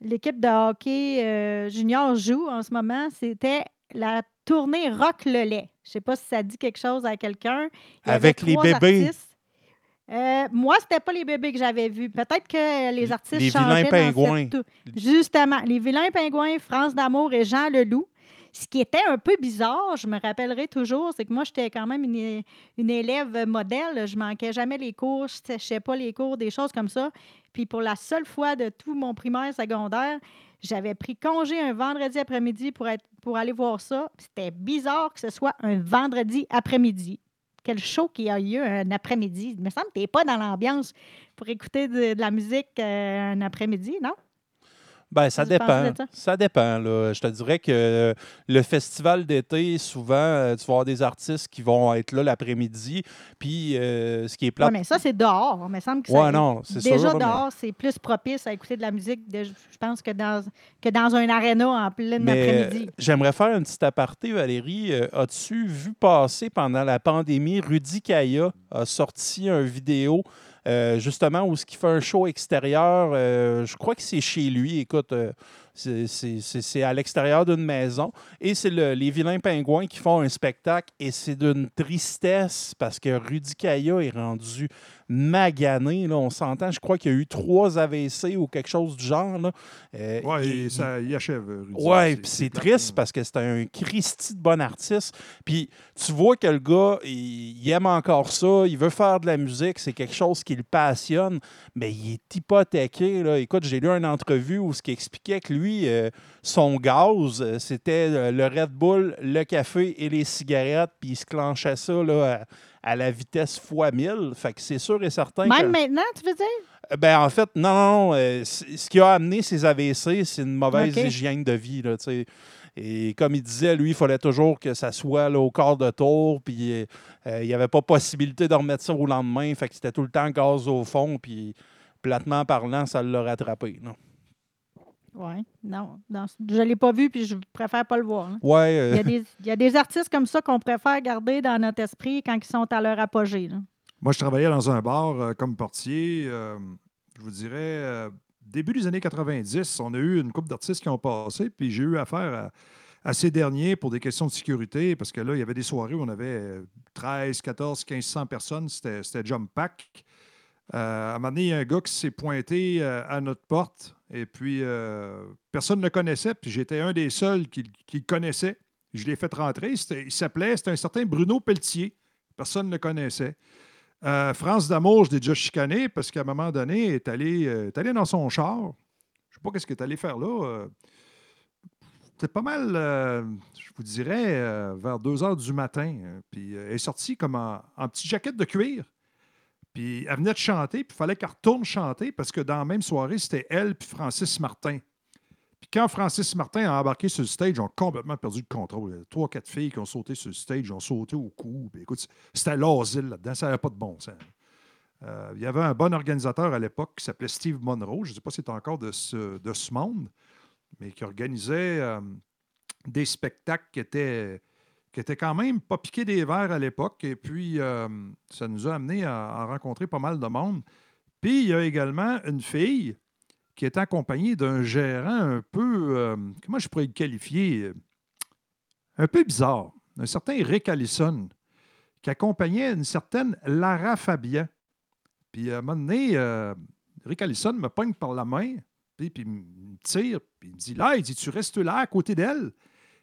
l'équipe de hockey euh, junior joue en ce moment. C'était la tournée Rock le lait. Je ne sais pas si ça dit quelque chose à quelqu'un. Avec les bébés. Euh, moi, c'était pas les bébés que j'avais vus. Peut-être que les artistes Les changeaient vilains dans pingouins. cette Justement, les vilains pingouins, France d'amour et Jean Leloup. Ce qui était un peu bizarre, je me rappellerai toujours, c'est que moi, j'étais quand même une, une élève modèle. Je manquais jamais les cours, je ne séchais pas les cours, des choses comme ça. Puis pour la seule fois de tout mon primaire secondaire, j'avais pris congé un vendredi après-midi pour, aller voir ça. C'était bizarre que ce soit un vendredi après-midi. Quel show qui a eu un après-midi. Il me semble que tu n'es pas dans l'ambiance pour écouter de, de la musique euh, un après-midi, non? Ben, ça dépend. ça? Ça dépend. Là. Je te dirais que le festival d'été, souvent, euh, tu vas avoir des artistes qui vont être là l'après-midi. Puis, euh, ce qui est Oui, plate. mais ça, c'est dehors. Il me semble que Ouais, ça, non, c'est déjà sûr, mais- dehors, c'est plus propice à écouter de la musique, je pense, que dans, que dans un aréna en plein Mais euh, après-midi. j'aimerais faire un petit aparté, Valérie. As-tu vu passer pendant la pandémie, Rudy Kaya a sorti une vidéo euh, justement où ce qui fait un show extérieur, euh, je crois que c'est chez lui. Écoute, euh, c'est- à l'extérieur d'une maison et c'est le- les vilains pingouins qui font un spectacle et c'est d'une tristesse parce que Rudy Kaya est rendu magané. Là, on s'entend, je crois qu'il y a eu trois AVC ou quelque chose du genre. Là. Euh, Ouais, il- et ça y achève. Rudy. Ouais, puis c'est triste parce que c'est un Christy de bon artiste. Puis tu vois que le gars, il, il aime encore ça, il veut faire de la musique, c'est quelque chose qui le passionne, mais il est hypothéqué. Là. Écoute, j'ai lu une entrevue où ce qui expliquait que lui, euh, son gaz, euh, c'était euh, le Red Bull, le café et les cigarettes, puis il se clenchait ça là, à, à la vitesse fois 1000. Fait que c'est sûr et certain Même que... maintenant, tu veux dire? Euh, Ben, en fait, non, non, non. euh, ce qui a amené ces AVC, c'est une mauvaise hygiène de vie. Là, et comme il disait, lui, il fallait toujours que ça soit là, au quart de tour. Puis euh, il n'y avait pas possibilité de remettre ça au lendemain. Fait que c'était tout le temps gaz au fond. Puis platement parlant, ça l'a rattrapé. là. Oui, non. je ne l'ai pas vu, puis je préfère pas le voir. hein. Ouais. euh, Il y, a des, il y a des artistes comme ça qu'on préfère garder dans notre esprit quand ils sont à leur apogée. là. Moi, je travaillais dans un bar euh, comme portier. euh, je vous dirais, euh, début des années 90, on a eu une couple d'artistes qui ont passé, puis j'ai eu affaire à, à ces derniers pour des questions de sécurité, parce que là, il y avait des soirées où on avait euh, 13, 14, 1500 personnes. C'était c'était jump pack. Euh, à un moment donné, il y a un gars qui s'est pointé euh, à notre porte, et puis euh, personne ne le connaissait, puis j'étais un des seuls qui, le connaissait. Je l'ai fait rentrer. Il s'appelait, c'était un certain Bruno Pelletier. Personne ne le connaissait. Euh, France d'Amour, je l'ai déjà chicané parce qu'à un moment donné, il est allé, euh, est allé dans son char. Je ne sais pas qu'est-ce qu'il est allé faire là. C'était pas mal, je vous dirais, vers 2 heures du matin. euh, Puis elle est sortie comme en, en petite jaquette de cuir. Puis elle venait de chanter, puis il fallait qu'elle retourne chanter parce que dans la même soirée, c'était elle puis Francis Martin. Puis quand Francis Martin a embarqué sur le stage, ils ont complètement perdu le contrôle. A Trois, quatre filles qui ont sauté sur le stage, ont sauté au cou. Puis écoute, c'était l'asile là-dedans, ça n'avait pas de bon sens. Euh, il y avait un bon organisateur à l'époque qui s'appelait Steve Monroe, je ne sais pas si c'est encore de ce, de ce monde, mais qui organisait euh, des spectacles qui étaient, qui étaient quand même pas piqués des verres à l'époque. Et puis, euh, ça nous a amené à, rencontrer pas mal de monde. Puis, il y a également une fille qui est accompagnée d'un gérant un peu, euh, comment je pourrais le qualifier, un peu bizarre, un certain Rick Allison, qui accompagnait une certaine Lara Fabian. Puis à un moment donné, euh, Rick Allison me pogne par la main, puis, puis me tire, puis il me dit Là, il dit, tu restes là à côté d'elle.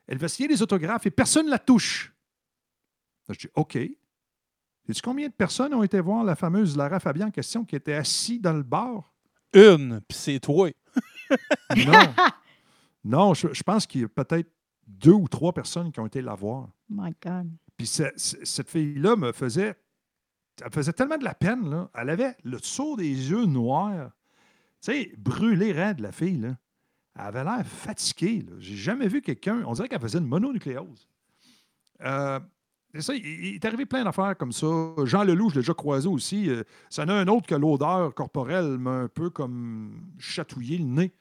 Elle va signer des autographes et personne ne la touche. Je dis OK. Sais-tu combien de personnes ont été voir la fameuse Lara Fabian en question qui était assise dans le bar? Une, puis c'est toi. Non. (laughs) non, je, je pense qu'il y a peut-être deux ou trois personnes qui ont été la voir. My God. Puis ce- ce- cette fille-là me faisait. Elle me faisait tellement de la peine. Là. Elle avait le dessous des yeux noirs. Tu sais, brûlé raide, la fille. Là. Elle avait l'air fatiguée. J'ai jamais vu quelqu'un. On dirait qu'elle faisait une mononucléose. Euh, ça, il, est arrivé plein d'affaires comme ça. Jean Leloup, je l'ai déjà croisé aussi. Euh, Ça en a un autre que l'odeur corporelle m'a un peu comme chatouillé le nez.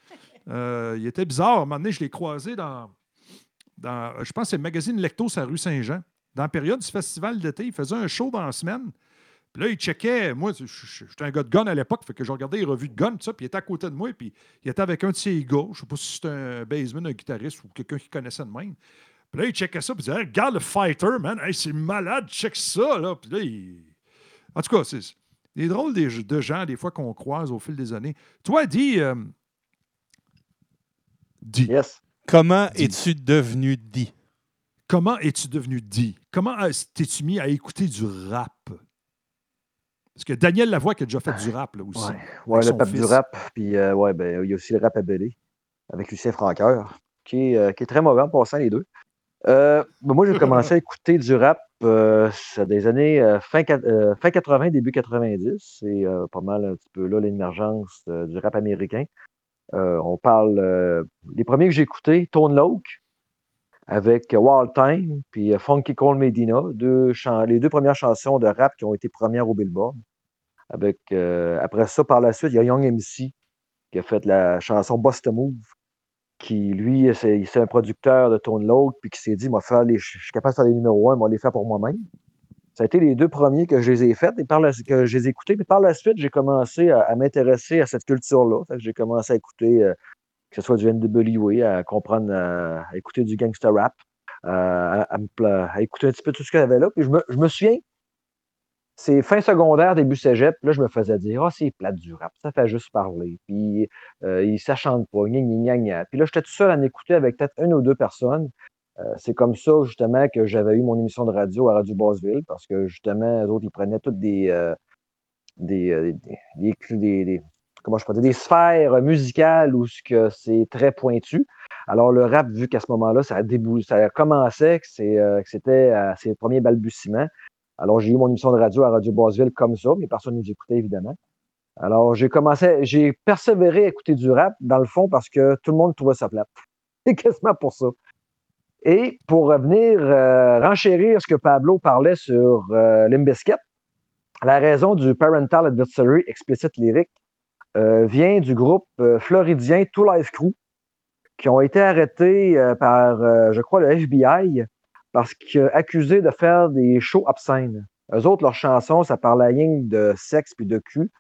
Euh, il était bizarre. À un moment donné, je l'ai croisé dans, dans, je pense c'est le magazine Lecto, sur la rue Saint-Jean. Dans la période du festival d'été, il faisait un show dans la semaine. Puis là, il checkait. Moi, j'étais un gars de gun à l'époque, fait que je regardais les revues de gun, tout ça, puis il était à côté de moi, puis il était avec un de ses gars. Je sais pas si c'était un baseman, un guitariste ou quelqu'un qui connaissait de même. Puis là, il checkait ça, puis il disait Hey, Regarde le fighter, man, Hey, c'est malade, check ça, là. Puis là, il. En tout cas, c'est des drôles des- de gens, des fois, qu'on croise au fil des années. Toi, dis. euh, dis. Yes. Comment es-tu devenu dit? Comment es-tu devenu dit? Comment t'es-tu mis à écouter du rap? Parce que Daniel Lavoie qui a déjà fait du rap là aussi. Ouais, ouais le pape du fils. rap. Puis, euh, ouais, ben, il y a aussi le rap à belé avec Lucien Francoeur, qui est, euh, qui est très mauvais en passant les deux. Euh, ben, moi, j'ai commencé à (laughs) écouter du rap des années fin, fin 80, début 90. C'est pas mal un petit peu là l'émergence du rap américain. On parle. les premiers que j'ai écoutés, Tone Loc, avec Wild Time, puis euh, Funky Cole Medina, les deux premières chansons de rap qui ont été premières au Billboard. Euh, après ça, par la suite, il y a Young MC qui a fait la chanson Bust a Move, qui, lui, c'est un producteur de Tone Loc, puis qui s'est dit, je suis capable de faire les numéros 1, moi, les faire pour moi-même. Ça a été les deux premiers que je les ai faits et par la, que je les ai écoutés. Puis par la suite, j'ai commencé à, m'intéresser à cette culture-là. J'ai commencé à écouter, euh, que ce soit du NWA, à comprendre, à écouter du gangster rap, à, écouter un petit peu tout ce qu'il y avait là. Puis je me, je me souviens, c'est fin secondaire, début cégep, là, je me faisais dire, ah, c'est plate du rap, ça fait juste parler. Puis, euh, il- ça chante pas, gna, gna, gna. Puis là, j'étais tout seul à en écouter avec peut-être une ou deux personnes. Euh, c'est comme ça, justement, que j'avais eu mon émission de radio à Radio Basseville, parce que, justement, eux autres, ils prenaient toutes des, euh, des, euh, des, des, des- des- comment je des sphères musicales où c'est très pointu. Alors, le rap, vu qu'à ce moment-là, ça ça c'est, euh, que c'était ses premiers balbutiements, Alors, j'ai eu mon émission de radio à Radio Boisville comme ça, mais personne ne nous écoutait, évidemment. Alors, j'ai commencé, j'ai persévéré à écouter du rap, dans le fond, parce que tout le monde trouvait ça plate. (laughs) C'est quasiment pour ça. Et pour revenir euh, renchérir ce que Pablo parlait sur euh, la raison du Parental Advisory Explicit Lyric euh, vient du groupe euh, floridien Two Life Crew, qui ont été arrêtés euh, par, je crois, le FBI, parce qu'accusés de faire des shows obscènes. Eux autres, leurs chansons, ça parlait rien que de sexe puis de cul.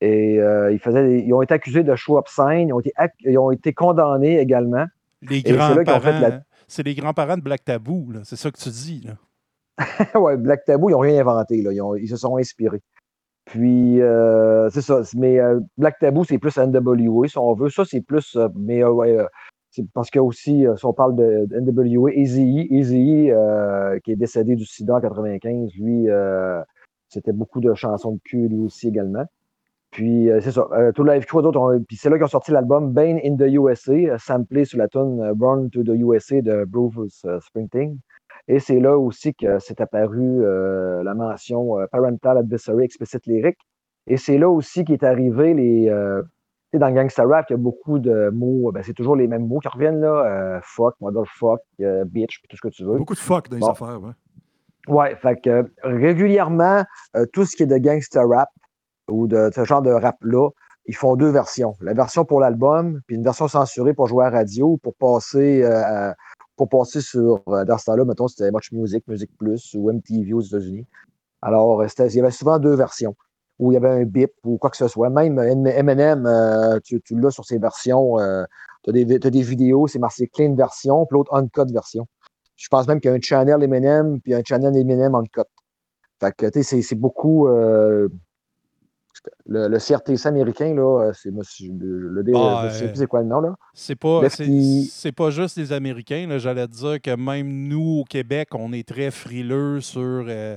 Et euh, ils, faisaient des- ils ont été accusés de shows obscènes, ils ont été, ac- ils ont été condamnés également. Les grands-parents, la- c'est les grands-parents de Black Tabou, c'est ça que tu dis. Là. (laughs) ouais, Black Taboo, ils n'ont rien inventé. Là. Ils, ont- ils se sont inspirés. Puis, euh, c'est ça. Mais euh, Black Taboo, c'est plus NWA, si on veut. Ça, c'est plus. euh, mais euh, ouais, c'est parce que aussi, si on parle de, NWA, Eazy-E, Eazy-E, euh, qui est décédé du sida en 95, lui, c'était beaucoup de chansons de cul, lui aussi également. Puis, c'est ça. Tout Live Crew, d'autres, ont- puis c'est là qu'ils ont sorti l'album Bane in the USA, samplé sur la tune Born to the USA de Bruce Springsteen. Et c'est là aussi que s'est apparu euh, la mention euh, Parental Advisory Explicit Lyric. Et c'est là aussi qu'est arrivé les. euh, tu sais, dans le gangsta rap, il y a beaucoup de mots, ben, c'est toujours les mêmes mots qui reviennent là. euh, fuck, motherfuck, bitch, puis tout ce que tu veux. Beaucoup de fuck dans les Bon. affaires. ouais. Ouais, fait que régulièrement, tout ce qui est de gangsta rap ou de ce genre de rap-là, ils font deux versions. La version pour l'album, puis une version censurée pour jouer à radio, pour passer, euh, à- pour passer sur, euh, dans ce temps-là, mettons, c'était Much Music, Music Plus ou MTV aux États-Unis. Alors, euh, il y avait souvent deux versions, où il y avait un bip ou quoi que ce soit. Même euh, Eminem, tu, l'as sur ses versions, tu as, des, vidéos, c'est marqué clean version, puis l'autre uncut version. Je pense même qu'il y a un channel Eminem, puis un channel Eminem uncut. Fait que, tu sais, c'est- beaucoup. Le, le CRTC américain, là, euh, c'est monsieur- le, le- le- Ah, je sais euh, plus c'est quoi le nom, là. C'est pas, c'est, Lefty- c'est pas juste les Américains. là. J'allais te dire que même nous, au Québec, on est très frileux sur euh,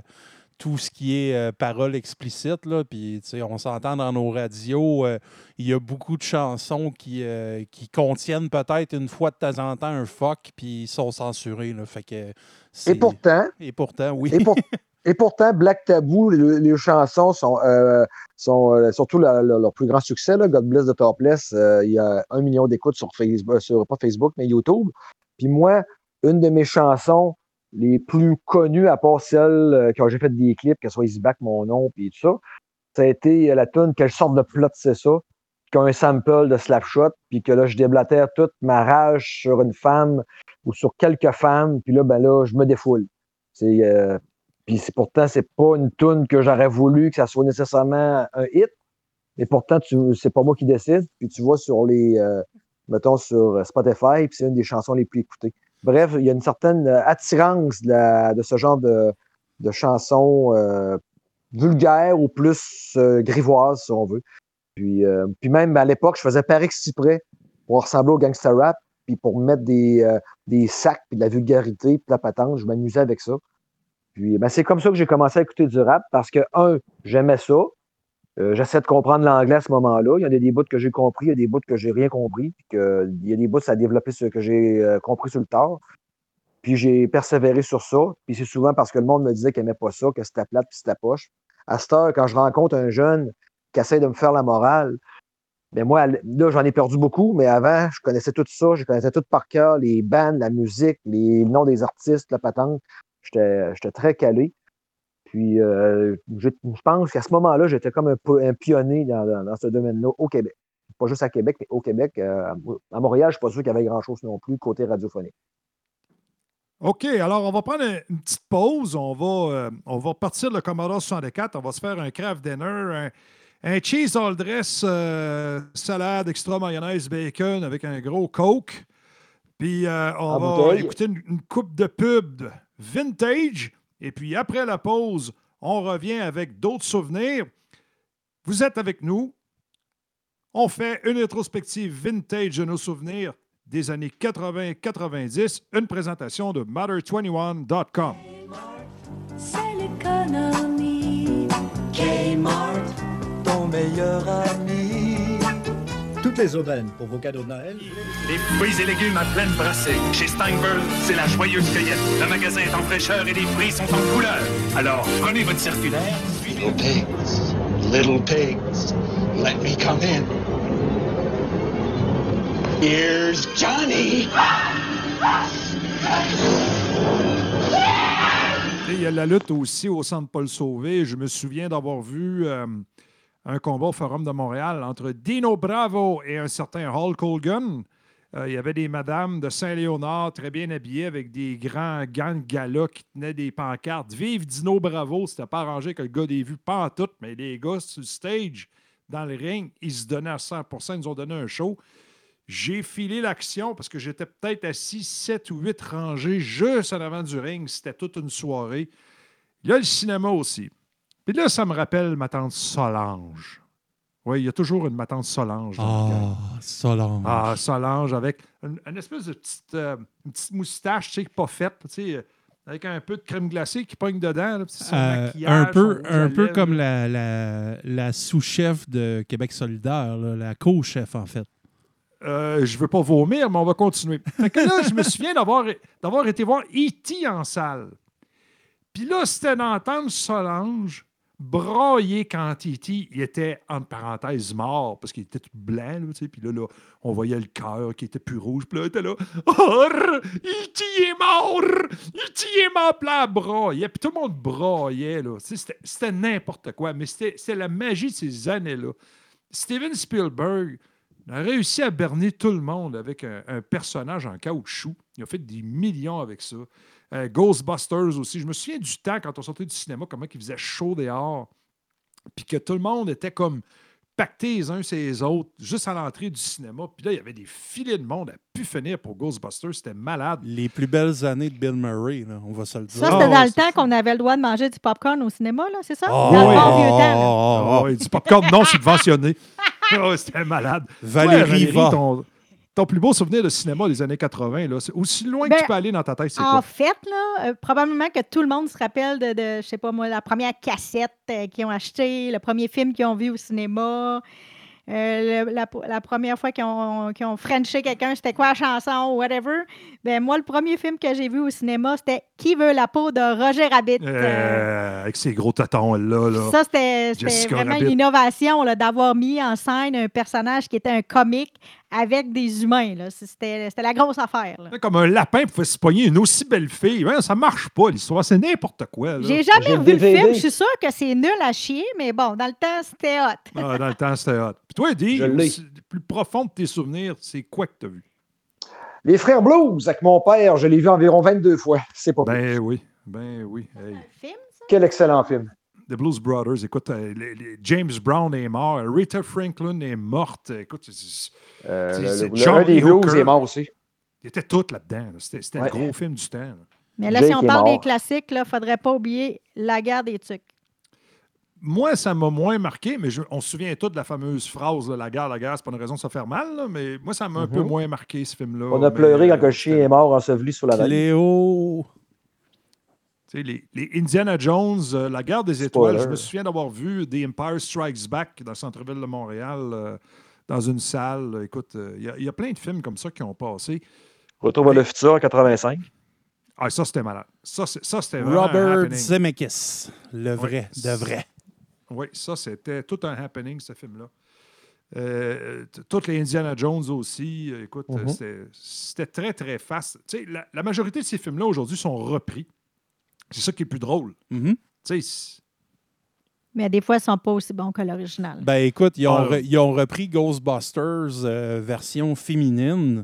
tout ce qui est euh, paroles explicites. Là. Puis, on s'entend dans nos radios. euh, Il y a beaucoup de chansons qui, euh, qui contiennent peut-être une fois de temps en temps un fuck, puis ils sont censurés. Là. Fait que Et pourtant, et pourtant, oui. Et, pour- (laughs) et pourtant, Black Taboo, les, chansons sont, euh, euh, surtout leur plus grand succès, God Bless the Topless. euh, il y a un million d'écoutes sur Facebook, sur pas Facebook, mais YouTube. Puis moi, une de mes chansons les plus connues, à part celles euh, quand j'ai fait des clips, que soit Easy Back, mon nom, puis tout ça, ça a été la tune Quelle sorte de plot c'est ça? Qui a un sample de Slapshot, puis que là, je déblatère toute ma rage sur une femme ou sur quelques femmes, puis là, ben là, je me défoule. C'est, puis pourtant, c'est pas une tune que j'aurais voulu que ça soit nécessairement un hit, mais pourtant, c'est pas moi qui décide. Puis tu vois sur les, euh, mettons, sur Spotify, puis c'est une des chansons les plus écoutées. Bref, il y a une certaine euh, attirance de, ce genre de, chansons euh, vulgaires ou plus grivoises, si on veut. Puis, puis même à l'époque, je faisais par exprès pour ressembler au gangster rap, puis pour mettre des, des sacs, puis de la vulgarité, puis de la patente. Je m'amusais avec ça. Puis ben, c'est comme ça que j'ai commencé à écouter du rap parce que, un, j'aimais ça. Euh, J'essaie de comprendre l'anglais à ce moment-là. Il y a des bouts que j'ai compris, il y a des bouts que j'ai rien compris, puis il y a des bouts ça a développé ce que j'ai euh, compris sur le tard. Puis j'ai persévéré sur ça. Puis c'est souvent parce que le monde me disait qu'il n'aimait pas ça, que c'était plate, puis c'était poche. À cette heure, quand je rencontre un jeune qui essaie de me faire la morale, ben moi, là, j'en ai perdu beaucoup, mais avant, je connaissais tout ça, je connaissais tout par cœur, les bandes, la musique, les noms des artistes, la patente. J'étais j'étais très calé. Puis, euh, je, je pense qu'à ce moment-là, j'étais comme un, pionnier dans, dans- dans ce domaine-là au Québec. Pas juste à Québec, mais au Québec. Euh, à Montréal, je ne suis pas sûr qu'il y avait grand-chose non plus côté radiophonique. OK, alors on va prendre un- une petite pause. On va, euh, on va partir le Commodore 64. On va se faire un craft dinner, un, un cheese all dress, euh, salade, extra mayonnaise, bacon avec un gros Coke. Puis euh, on En va bouteille. écouter une, une coupe de pub vintage. Et puis après la pause, on revient avec d'autres souvenirs. Vous êtes avec nous. On fait une rétrospective vintage de nos souvenirs des années 80-90, une présentation de matter21.com. C'est l'économie. Kmart, ton meilleur ami. Tout toutes les aubaines pour vos cadeaux de Noël. Les fruits et légumes à pleine brassée. Chez Steinberg, c'est la joyeuse cueillette. Le magasin est en fraîcheur et les prix sont en couleur. Alors, prenez votre circulaire. Little pigs, little pigs, let me come in. Here's Johnny. Il y a la lutte aussi au centre Paul Sauvé. Je me souviens d'avoir vu euh, un combat au Forum de Montréal entre Dino Bravo et un certain Hulk Hogan. Euh, il y avait des madames de Saint-Léonard très bien habillées avec des grands gants de gala qui tenaient des pancartes. Vive Dino Bravo! C'était pas arrangé que le gars des vues, pas en tout, mais les gars sur le stage, dans le ring, ils se donnaient à 100% Ils nous ont donné un show. J'ai filé l'action parce que j'étais peut-être assis 7 ou 8 rangées juste en avant du ring. C'était toute une soirée. Il y a le cinéma aussi. Puis là, ça me rappelle ma tante Solange. Oui, il y a toujours une ma tante Solange. dans le gang. Ah, Solange. Ah, Solange avec une, une espèce de petite, euh, une petite moustache, tu sais, pas faite, tu sais, euh, avec un peu de crème glacée qui pogne dedans. là, Euh, un peu, un peu comme la, la, la sous-chef de Québec solidaire, là, la co-chef, en fait. Euh, je veux pas vomir, mais on va continuer. Fait que là, je me souviens d'avoir, d'avoir été voir E.T. en salle. Puis là, c'était d'entendre Solange brailler quand il était, entre parenthèses, mort, parce qu'il était tout blanc, là. Puis là, on voyait le cœur qui était plus rouge. Puis là, il était là, « Oh, est mort! E.T. est mort! » Puis là. Puis tout le monde braillait, là. C'était, n'importe quoi, mais c'était, la magie de ces années-là. Steven Spielberg a réussi à berner tout le monde avec un personnage en caoutchouc. Il a fait des millions avec ça. Euh, Ghostbusters aussi. Je me souviens du temps quand on sortait du cinéma, comment il faisait chaud dehors. Puis que tout le monde était comme pactés les uns sur les autres, juste à l'entrée du cinéma. Puis là, il y avait des filets de monde à pu finir pour Ghostbusters. C'était malade. Les plus belles années de Bill Murray, là, on va se le dire. Ça, c'était dans le temps qu'on avait le droit de manger du popcorn au cinéma, là, c'est ça? Ah, dans oui. le bon vieux temps. Ah oui, du popcorn non subventionné. (laughs) Ah ouais, C'était malade. Valérie Toi, va. ton, ton plus beau souvenir de cinéma des années 80, là, c'est aussi loin Ben, que tu peux aller dans ta tête, c'est En quoi? fait, là, euh, probablement que tout le monde se rappelle de, de je sais pas moi, la première cassette euh, qu'ils ont acheté, le premier film qu'ils ont vu au cinéma. euh, le- la, la première fois qu'ils ont, frenché quelqu'un, c'était quoi la chanson ou whatever. Ben, moi, le premier film que j'ai vu au cinéma, c'était Qui veut la peau de Roger Rabbit? Euh, Euh, avec ces gros tatons là. là. Ça, c'était vraiment Rabbit. une innovation là, d'avoir mis en scène un personnage qui était un comique avec des humains. là. C'était c'était la grosse affaire. là. Comme un lapin pouvait se pogner une aussi belle fille. Ouais, ça marche pas, l'histoire. C'est n'importe quoi. là. J'ai jamais J'ai revu le film. Je suis sûre que c'est nul à chier, mais bon, dans le temps, c'était hot. Ah, dans le temps, c'était hot. Puis toi, aussi, le plus profond de tes souvenirs, c'est quoi que tu as vu? Les Frères Blues, avec mon père, je l'ai vu environ 22 fois. C'est pas. Ben oui, ben oui. Hey. film, ça? Quel excellent film. The Blues Brothers, écoute, euh, les- les- James Brown est mort, Rita Franklin est morte. Écoute, c'est- Euh, le- un des Hooker. est mort aussi. il était tout là-dedans. là. C'était c'était Ouais. le gros film du temps. là. Mais là, Jake si on parle des classiques, il ne faudrait pas oublier La guerre des tucs. Moi, ça m'a moins marqué, mais je- on se souvient tous de la fameuse phrase là, La guerre, la guerre, c'est pas une raison de se faire mal, là, mais moi, ça m'a un peu Mhm. moins marqué, ce film-là. On a mais, pleuré euh, quand le chien est mort enseveli sur la veille. Les, les Indiana Jones, euh, La guerre des étoiles, Spoiler. je me souviens d'avoir vu The Empire Strikes Back dans le centre-ville de Montréal, euh, dans une salle. Écoute, euh, il y a- il y, a plein de films comme ça qui ont passé. Retour vers le futur en 85. Ah, ça, c'était malade. Ça, c'était Robert. Zemeckis. Le vrai, Oui. de vrai. Oui, ça, c'était tout un happening, ce film-là. Euh, toutes les Indiana Jones aussi. euh, Écoute, euh, Mhm. c'était- très, très fast. Tu sais, la, la majorité de ces films-là, aujourd'hui, sont repris. C'est ça qui est plus drôle. Mhm. Tu sais, c'est- Mais des fois, ils ne sont pas aussi bons que l'original. Ben écoute, ils ont, Ah. re- ils ont repris Ghostbusters euh, version féminine.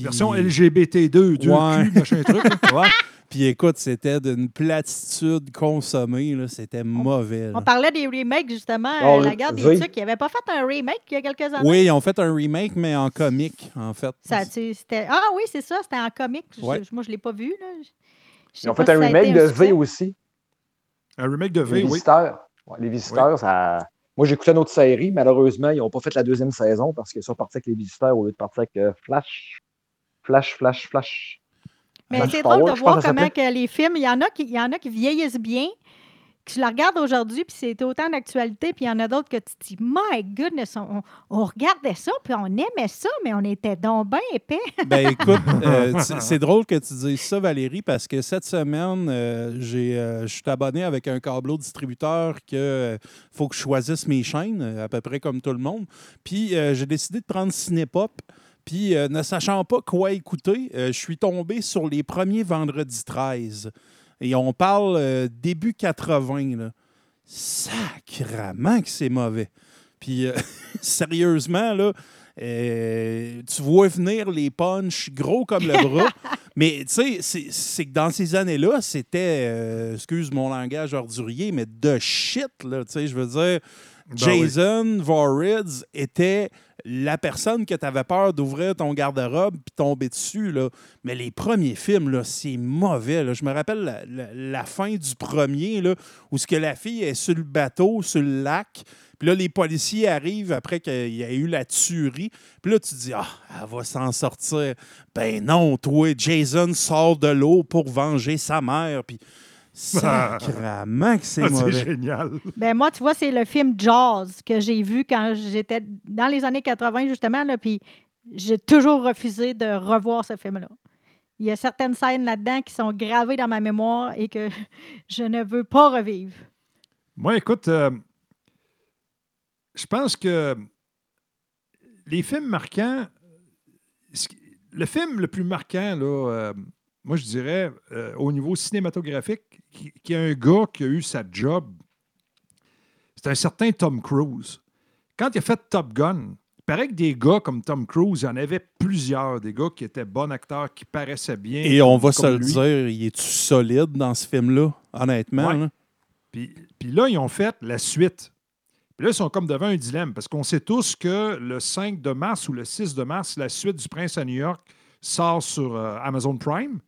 Version LGBT2, 2 Ouais. machin truc. (laughs) Ouais. Puis écoute, c'était d'une platitude consommée. là, C'était mauvais. là. On parlait des remakes, justement. Oh, La guerre des tucs, ils n'avaient pas fait un remake il y a quelques années? Oui, ils ont fait un remake, mais en comique, en fait. Ça, Ah oui, c'est ça, c'était en comique. Ouais. Moi, je ne l'ai pas vu. Là. Ils ont pas fait un remake de. V aussi. Un remake de Les V, oui. visiteurs. Ouais, les visiteurs, ça. Moi, j'ai écouté une autre série. Malheureusement, ils n'ont pas fait la deuxième saison parce qu'ils sont partis avec les visiteurs au lieu de partir avec euh, Flash. Flash, Flash, Flash. Mais c'est drôle de je voir comment que les films, il y en a qui, il y en a qui vieillissent bien, tu la regardes aujourd'hui, puis c'est autant d'actualité, puis il y en a d'autres que tu te dis, my goodness, on, on regardait ça, puis on aimait ça, mais on était donc bien épais. Ben (laughs) écoute, euh, c'est drôle que tu dises ça, Valérie, parce que cette semaine, euh, j'ai, euh, je suis abonné avec un câbleau distributeur que faut que je choisisse mes chaînes, à peu près comme tout le monde. Puis j'ai décidé de prendre Cinépop. Puis ne sachant pas quoi écouter, je suis tombé sur les premiers vendredis 13. Et on parle euh, début 80. Là. Sacrement que c'est mauvais. Puis euh, (laughs) sérieusement, là, euh, tu vois venir les punchs gros comme le bras. (laughs) mais tu sais, c'est- que dans ces années-là, c'était, excuse mon langage ordurier, mais de shit, là. Tu sais, je veux dire, Ben Jason Voorhees était la personne que tu avais peur d'ouvrir ton garde-robe puis tomber dessus. Là. Mais les premiers films, c'est mauvais. Je me rappelle la, fin du premier, là, où ce que la fille est sur le bateau, sur le lac. Puis là, les policiers arrivent après qu'il y a eu la tuerie. Puis là, tu dis, ah, elle va s'en sortir. Ben non, toi, Jason sort de l'eau pour venger sa mère. Puis sacrament que c'est C'est mauvais. génial. Ben moi, tu vois, c'est le film Jaws que j'ai vu quand j'étais dans les années 80, justement, là, puis j'ai toujours refusé de revoir ce film-là. Il y a certaines scènes là-dedans qui sont gravées dans ma mémoire et que (laughs) je ne veux pas revivre. Moi, écoute, euh, je pense que les films marquants, le film le plus marquant, là, euh, moi, je dirais, euh, au niveau cinématographique, qui, qui est un gars qui a eu sa job, c'est un certain Tom Cruise. Quand il a fait Top Gun, il paraît que des gars comme Tom Cruise, il y en avait plusieurs, des gars qui étaient bons acteurs, qui paraissaient bien. Et on va se le dire, il est-tu solide dans ce film-là, honnêtement? Ouais. là? Puis, puis là, ils ont fait la suite. Puis là, ils sont comme devant un dilemme parce qu'on sait tous que le 5 de mars ou le 6 de mars, la suite du Prince à New York sort sur euh, Amazon Prime.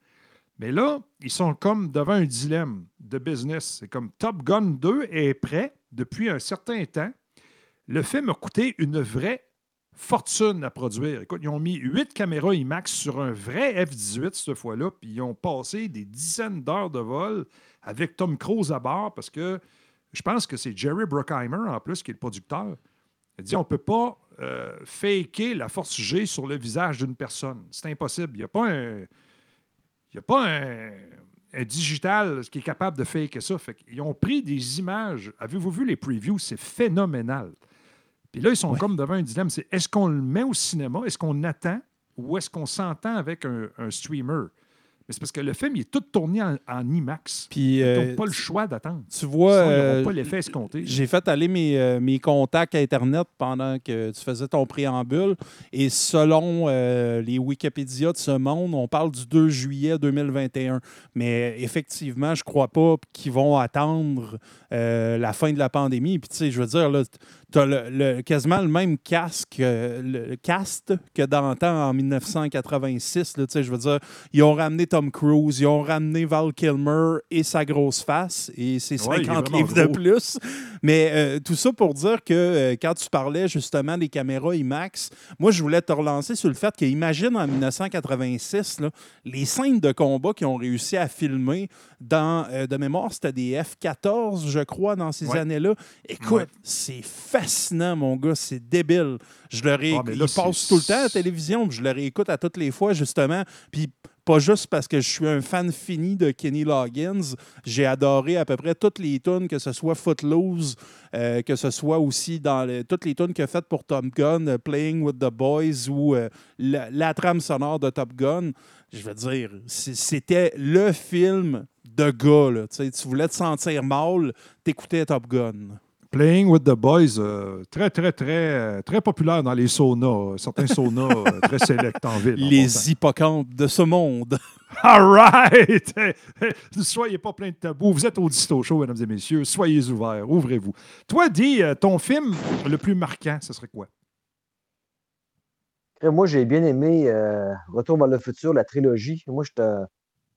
Mais là, ils sont comme devant un dilemme de business. C'est comme Top Gun 2 est prêt depuis un certain temps. Le film a coûté une vraie fortune à produire. Écoute, ils ont mis huit caméras IMAX sur un vrai F-18 cette fois-là, puis ils ont passé des dizaines d'heures de vol avec Tom Cruise à bord parce que je pense que c'est Jerry Bruckheimer en plus qui est le producteur. Il dit on ne peut pas euh, faker la force G sur le visage d'une personne. C'est impossible. Il n'y a pas un. Il y a pas un, un digital qui est capable de faker ça. Fait ils ont pris des images. Avez-vous vu les previews? C'est phénoménal. Puis là, ils sont comme devant un dilemme. C'est est-ce qu'on le met au cinéma? Est-ce qu'on attend? Ou est-ce qu'on s'entend avec un, un streamer? Mais c'est parce que le film, il est tout tourné en, en IMAX. Puis, Ils euh, n'ont pas le choix d'attendre. Tu vois, Sinon, ils euh, n'auront pas l'effet escompté. J'ai fait aller mes, euh, mes contacts Internet pendant que tu faisais ton préambule. Et selon euh, les Wikipédia de ce monde, on parle du 2 juillet 2021. Mais effectivement, je crois pas qu'ils vont attendre euh, la fin de la pandémie. Puis, tu sais, je veux dire, là, tu as le, le- quasiment le même casque, euh, le cast que temps en 1986. là, tu sais, je veux dire, ils ont ramené Tom Cruise, ils ont ramené Val Kilmer et sa grosse face et ses Ouais, il est 50 vraiment livres de plus. Mais euh, tout ça pour dire que euh, quand tu parlais justement des caméras IMAX, moi, je voulais te relancer sur le fait que, imagine en 1986, là, les scènes de combat qu'ils ont réussi à filmer dans, euh, de mémoire, c'était des F-14, je crois, dans ces Ouais. années-là. Écoute, Ouais. c'est fascinant, mon gars, c'est débile. Je le réécoute. Ah, c'est- tout le temps à la télévision, puis je le réécoute à toutes les fois, justement. Puis pas juste parce que je suis un fan fini de Kenny Loggins. J'ai adoré à peu près toutes les tunes, que ce soit Footloose, euh, que ce soit aussi dans le- toutes les tunes qu'il a faites pour Top Gun, euh, Playing with the Boys ou euh, la, la trame sonore de Top Gun. Je veux dire, c'était le film de gars. là. Tu voulais te sentir mal, t'écoutais Top Gun. Playing with the Boys, euh, très, très, très, euh, très populaire dans les saunas. euh, Certains (laughs) saunas euh, très sélects en ville. Les hippocampes de ce monde. (laughs) All right! Ne (laughs) soyez pas plein de tabous. Vous êtes au Disto Show, mesdames et messieurs. Soyez ouverts. Ouvrez-vous. Toi, dis, ton film le plus marquant, ce serait quoi? Moi, j'ai bien aimé euh, Retour vers le futur, la trilogie. Moi, j'étais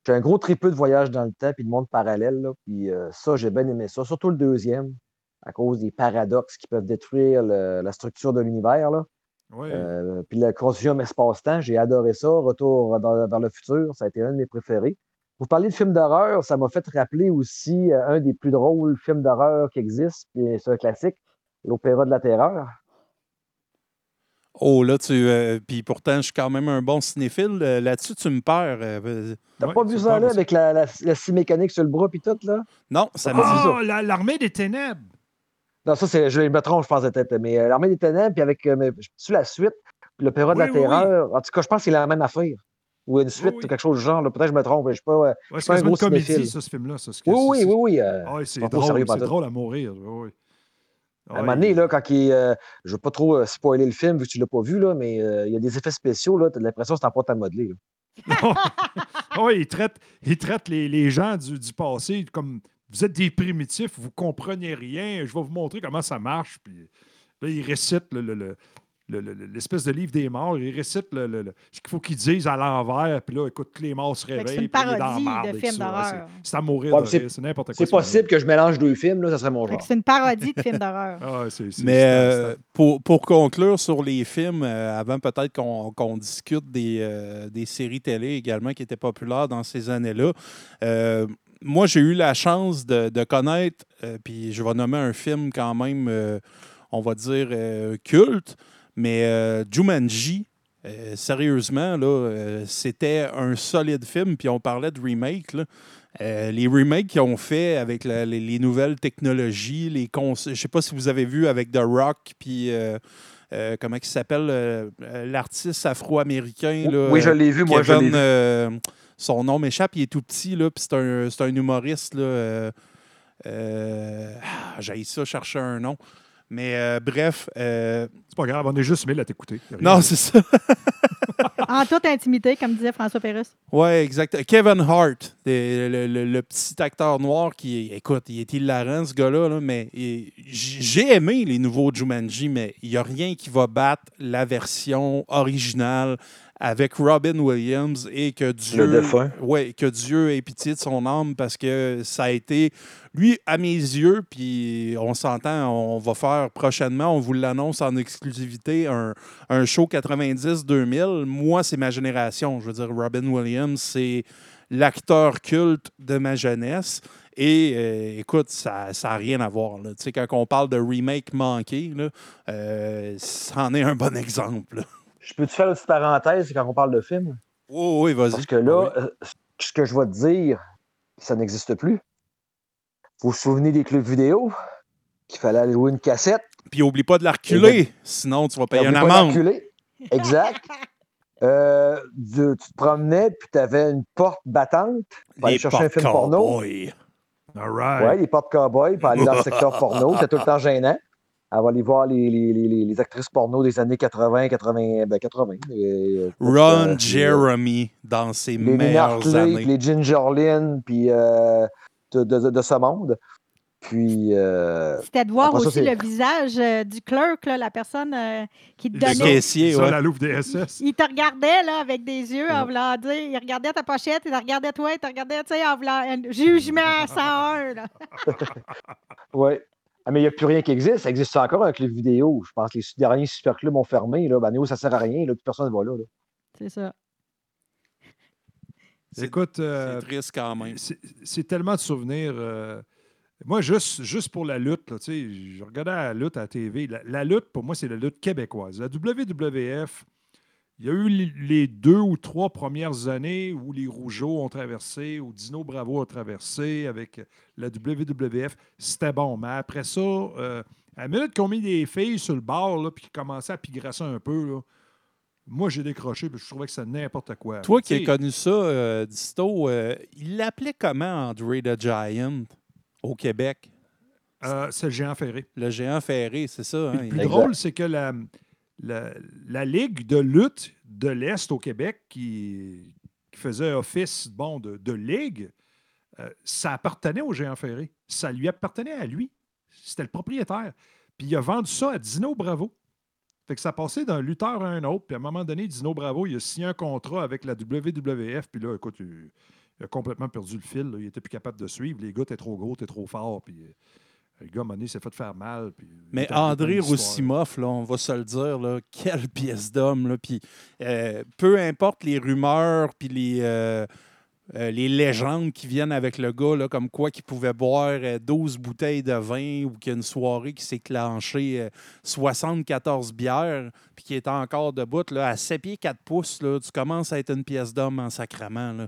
j'étais un gros tripeux de voyage dans le temps puis de monde parallèle. là. Puis euh, ça, j'ai bien aimé ça. Surtout le deuxième, à cause des paradoxes qui peuvent détruire le- la structure de l'univers. Oui. Euh, puis le continuum espace-temps, j'ai adoré ça. Retour dans- vers le futur, ça a été un de mes préférés. vous parlez de films d'horreur, ça m'a fait rappeler aussi euh, un des plus drôles films d'horreur qui existent, puis c'est un classique, l'Opéra de la Terreur. Oh, là, tu. euh, puis pourtant, je suis quand même un bon cinéphile. Euh, Là-dessus, tu me perds. euh, T'as Ouais, pas vu ça là, avec la, la, la scie mécanique sur le bras puis tout, là? Non, ça me dit. Ah, la- l'armée des ténèbres. Non, ça, c'est, je me trompe, je pense peut-être, mais euh, l'Armée des Ténèbres, puis avec, euh, mais, sur la suite, puis l'Opéra de Oui, la oui, oui. Terreur, en tout cas, je pense que c'est la même affaire. Ou une suite, oui. ou quelque chose du genre, là. peut-être que je me trompe, mais je suis pas, Ouais, je suis c'est pas un gros comédie, cinéphile. ça, ce film-là. Oui, oui, oui, oui. euh, Ah, c'est drôle, drôle à mourir. oui, oui. À un moment donné, là, quand il, euh, je veux pas trop euh, spoiler le film, vu que tu l'as pas vu, là, mais euh, il y a des effets spéciaux, là, t'as l'impression que c'est en pâte à modeler. (laughs) oui, il traite, il traite les, les gens du, du passé comme vous êtes des primitifs, vous comprenez rien, je vais vous montrer comment ça marche. Puis là, il récite le- le- le- le- le- le- l'espèce de livre des morts, il récite le- le- le- ce qu'il faut qu'ils disent à l'envers, puis là, écoute, tous les morts se réveillent. c'est une puis il est dans la parodie de film d'horreur. c'est- à mourir Ouais, c'est- n'importe quoi. C'est possible que je mélange deux films, là, ça serait mon genre. c'est une parodie de film d'horreur. (laughs) Ah, Mais euh, pour, pour conclure sur les films, euh, avant peut-être qu'on qu'on discute des, euh, des séries télé également qui étaient populaires dans ces années-là, euh, moi j'ai eu la chance de, de connaître, euh, puis je vais nommer un film quand même, euh, on va dire, euh, culte, mais euh, Jumanji. euh, sérieusement, là, euh, c'était un solide film. Puis on parlait de remake. là. Euh, les remakes qu'ils ont fait avec la- les, les nouvelles technologies, les cons- je sais pas si vous avez vu avec The Rock, puis comment il s'appelle, l'artiste afro-américain. là, Oui, je l'ai vu, moi, je l'ai vu. son nom m'échappe, il est tout petit, là, puis c'est un, c'est un humoriste. Là, ah, J'ai ça, chercher un nom. Mais euh, bref, euh, C'est pas grave, on est juste mille à t'écouter. Non, c'est ça. (laughs) En toute intimité, comme disait François Pérusse. Oui, exact. Kevin Hart, le, le- le- le petit acteur noir qui, écoute, il est hilarant, ce gars-là, là, mais j'ai aimé les nouveaux Jumanji, mais il n'y a rien qui va battre la version originale avec Robin Williams et que Dieu, ouais, que Dieu ait pitié de son âme parce que ça a été, lui, à mes yeux, puis on s'entend, on va faire prochainement, on vous l'annonce en exclusivité, un, un show 90-2000. Moi, c'est ma génération. Je veux dire, Robin Williams, c'est l'acteur culte de ma jeunesse. Et euh, écoute, ça n'a rien à voir. là. Tu sais, quand on parle de remake manqué, là, euh, c'en est un bon (laughs) exemple. Je peux-tu faire une petite parenthèse quand on parle de film? Oh, oui, vas-y. Parce que là, euh, ce que je vais te dire, ça n'existe plus. Vous vous souvenez des clubs vidéo? Qu'il fallait aller louer une cassette? Puis oublie pas de la reculer, sinon tu vas payer une amende. Exact. (laughs) Euh, de- tu te promenais, puis tu avais une porte battante pour aller chercher un film porno. cowboys. All right. Ouais, les portes cowboy pour aller dans le secteur porno. C'était tout le temps gênant. Elle va aller voir les, les, les, actrices porno des années 80, 80, ben 80. euh, Ron euh, Jeremy dans ses les meilleures années. les Ginger Lynn, puis euh, de, de- de ce monde. Puis, euh, C'était de voir ça, aussi le visage euh, du clerc, là, la personne euh, qui te Le donnait. ça, caissier, ouais. la loupe des SS. Il te regardait là, avec des yeux en voulant dire. Il regardait ta pochette, il te regardait toi, il te regardait, tu sais, en voulant. un Jugement 101, là. (laughs) ouais. Ah, mais il n'y a plus rien qui existe. Ça existe encore un club vidéo. Je pense que les derniers super clubs ont fermé. Là. Ben, nous, ça ne sert à rien. Là. Plus personne ne va là. là. C'est ça. Écoute, euh, C'est triste quand même. c'est c'est tellement de souvenirs. euh, moi, juste, juste pour la lutte, là, tu sais, je regardais la lutte à la TV. La, la lutte, pour moi, c'est la lutte québécoise. La WWF, il y a eu les, deux ou trois premières années où les Rougeaux ont traversé, où Dino Bravo a traversé avec la WWF. C'était bon. Mais après ça, euh, à la minute qu'on mis des filles sur le bord, là, puis qu'ils commençaient à pigrasser un peu, là, moi, j'ai décroché, puis je trouvais que c'était n'importe quoi. Toi qui as connu ça, euh, Disto, euh, il l'appelait comment André the Giant au Québec? euh, c'est le géant ferré. Le géant ferré, c'est ça. hein? Le plus drôle, c'est que la, la, Ligue de lutte de l'Est au Québec, qui, faisait office bon, de, ligue, euh, ça appartenait au géant ferré. Ça lui appartenait à lui. C'était le propriétaire. Puis il a vendu ça à Dino Bravo. Fait que ça passait d'un lutteur à un autre. Puis à un moment donné, Dino Bravo, il a signé un contrat avec la WWF. Puis là, écoute, il, a complètement perdu le fil. Il était plus capable de suivre. Les gars, t'es trop gros, t'es trop fort. Puis euh, le gars, à s'est fait faire mal. Puis, Mais André. Roussimoff, là, on va se le dire, là, quelle pièce d'homme. Puis, euh, peu importe les rumeurs, puis les, euh, euh, les légendes qui viennent avec le gars, là, comme quoi qu'il pouvait boire euh, 12 bouteilles de vin ou qu'il y a une soirée qui s'est clenchée euh, 74 bières puis qui est encore debout. Là, à 7 pieds 4 pouces, là, tu commences à être une pièce d'homme en sacrement. Là.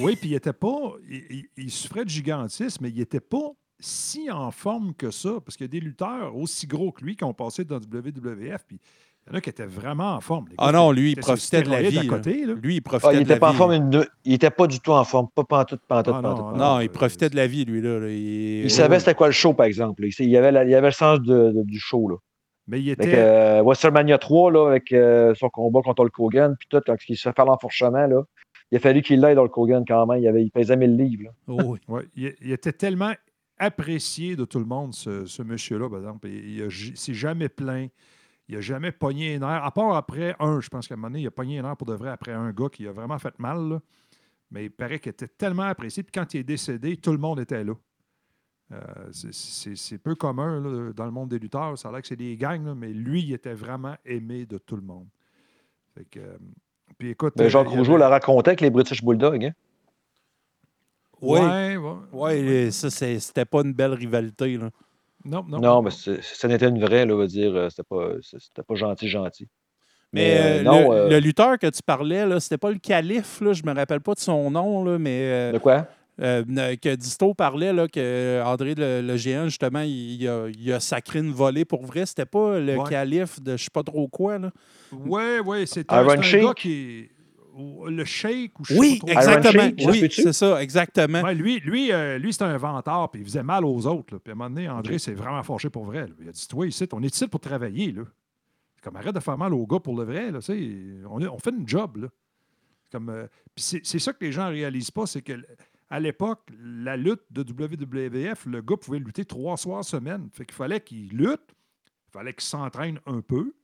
Oui, puis il était pas. Il, il- il souffrait de gigantisme, mais il n'était pas si en forme que ça. Parce qu'il y a des lutteurs aussi gros que lui qui ont passé dans WWF. Puis il y en a qui étaient vraiment en forme. Les Ah non, lui, il profitait de la vie. côté, là. Lui, il Ah, profitait il de était la pas en forme, il était pas du tout en forme. Pas pantoute, pantoute, Ah, pantoute, non, pantoute. Non, euh, il profitait de la vie, lui. Là. Il, Il savait c'était quoi le show, par exemple. Il, il avait, la- il avait le sens de- de- du show. Là. Mais il Avec était. euh, WrestleMania 3, là, avec euh, son combat contre Hulk Hogan, puis tout, quand il se fait l'enfourchement, là, il a fallu qu'il l'aide, Hulk Hogan, quand même. Il, avait, il pesait 1000 livres. là. Oh, oui. ouais, il, il était tellement apprécié de tout le monde, ce, ce monsieur-là, par exemple. Il, il s'est jamais plaint. Il n'a jamais pogné un air. À part après un, je pense qu'à un moment donné, il a pogné un air pour de vrai après un gars qui a vraiment fait mal. là. Mais il paraît qu'il était tellement apprécié. Puis quand il est décédé, tout le monde était là. Euh, c'est- peu commun là, dans le monde des lutteurs. Ça a l'air que c'est des gangs, là, mais lui, il était vraiment aimé de tout le monde. Fait que, euh, puis écoute, Ben, Jacques euh, Rougeau avait- l'a raconté avec les British Bulldogs. Hein? Oui. Ouais, ouais. Ouais, ça, c'était pas une belle rivalité. Là. Non, non. Non, mais ça n'était une vraie, là, on va dire. euh, C'était pas, c'était pas gentil, gentil. Mais euh, euh, non, le, euh, le lutteur que tu parlais, là, c'était pas le calife, là, je me rappelle pas de son nom, là, mais De quoi? euh, que Disto parlait, là, que André le, le géant, justement, il, il a, il a sacré une volée pour vrai. C'était pas le Ouais. calife de je sais pas trop quoi. Là. Oui, oui, c'est Iron un, gars qui Le Shake ou je sais Oui, pas trop. exactement. Oui, c'est ça, exactement. Ouais, lui, lui, euh, lui c'était un vantard, puis il faisait mal aux autres. là. Puis à un moment donné, André s'est vraiment fâché pour vrai. là. Il a dit Toi, ici, on est ici pour travailler. Là. C'est Comme arrête de faire mal aux gars pour le vrai. Là, on, fait une job. Là. C'est Comme, euh, puis c'est, c'est ça que les gens ne réalisent pas, c'est que à l'époque, la lutte de WWF, le gars pouvait lutter trois soirs semaine. Fait qu'il fallait qu'il lutte, il fallait qu'il s'entraîne un peu,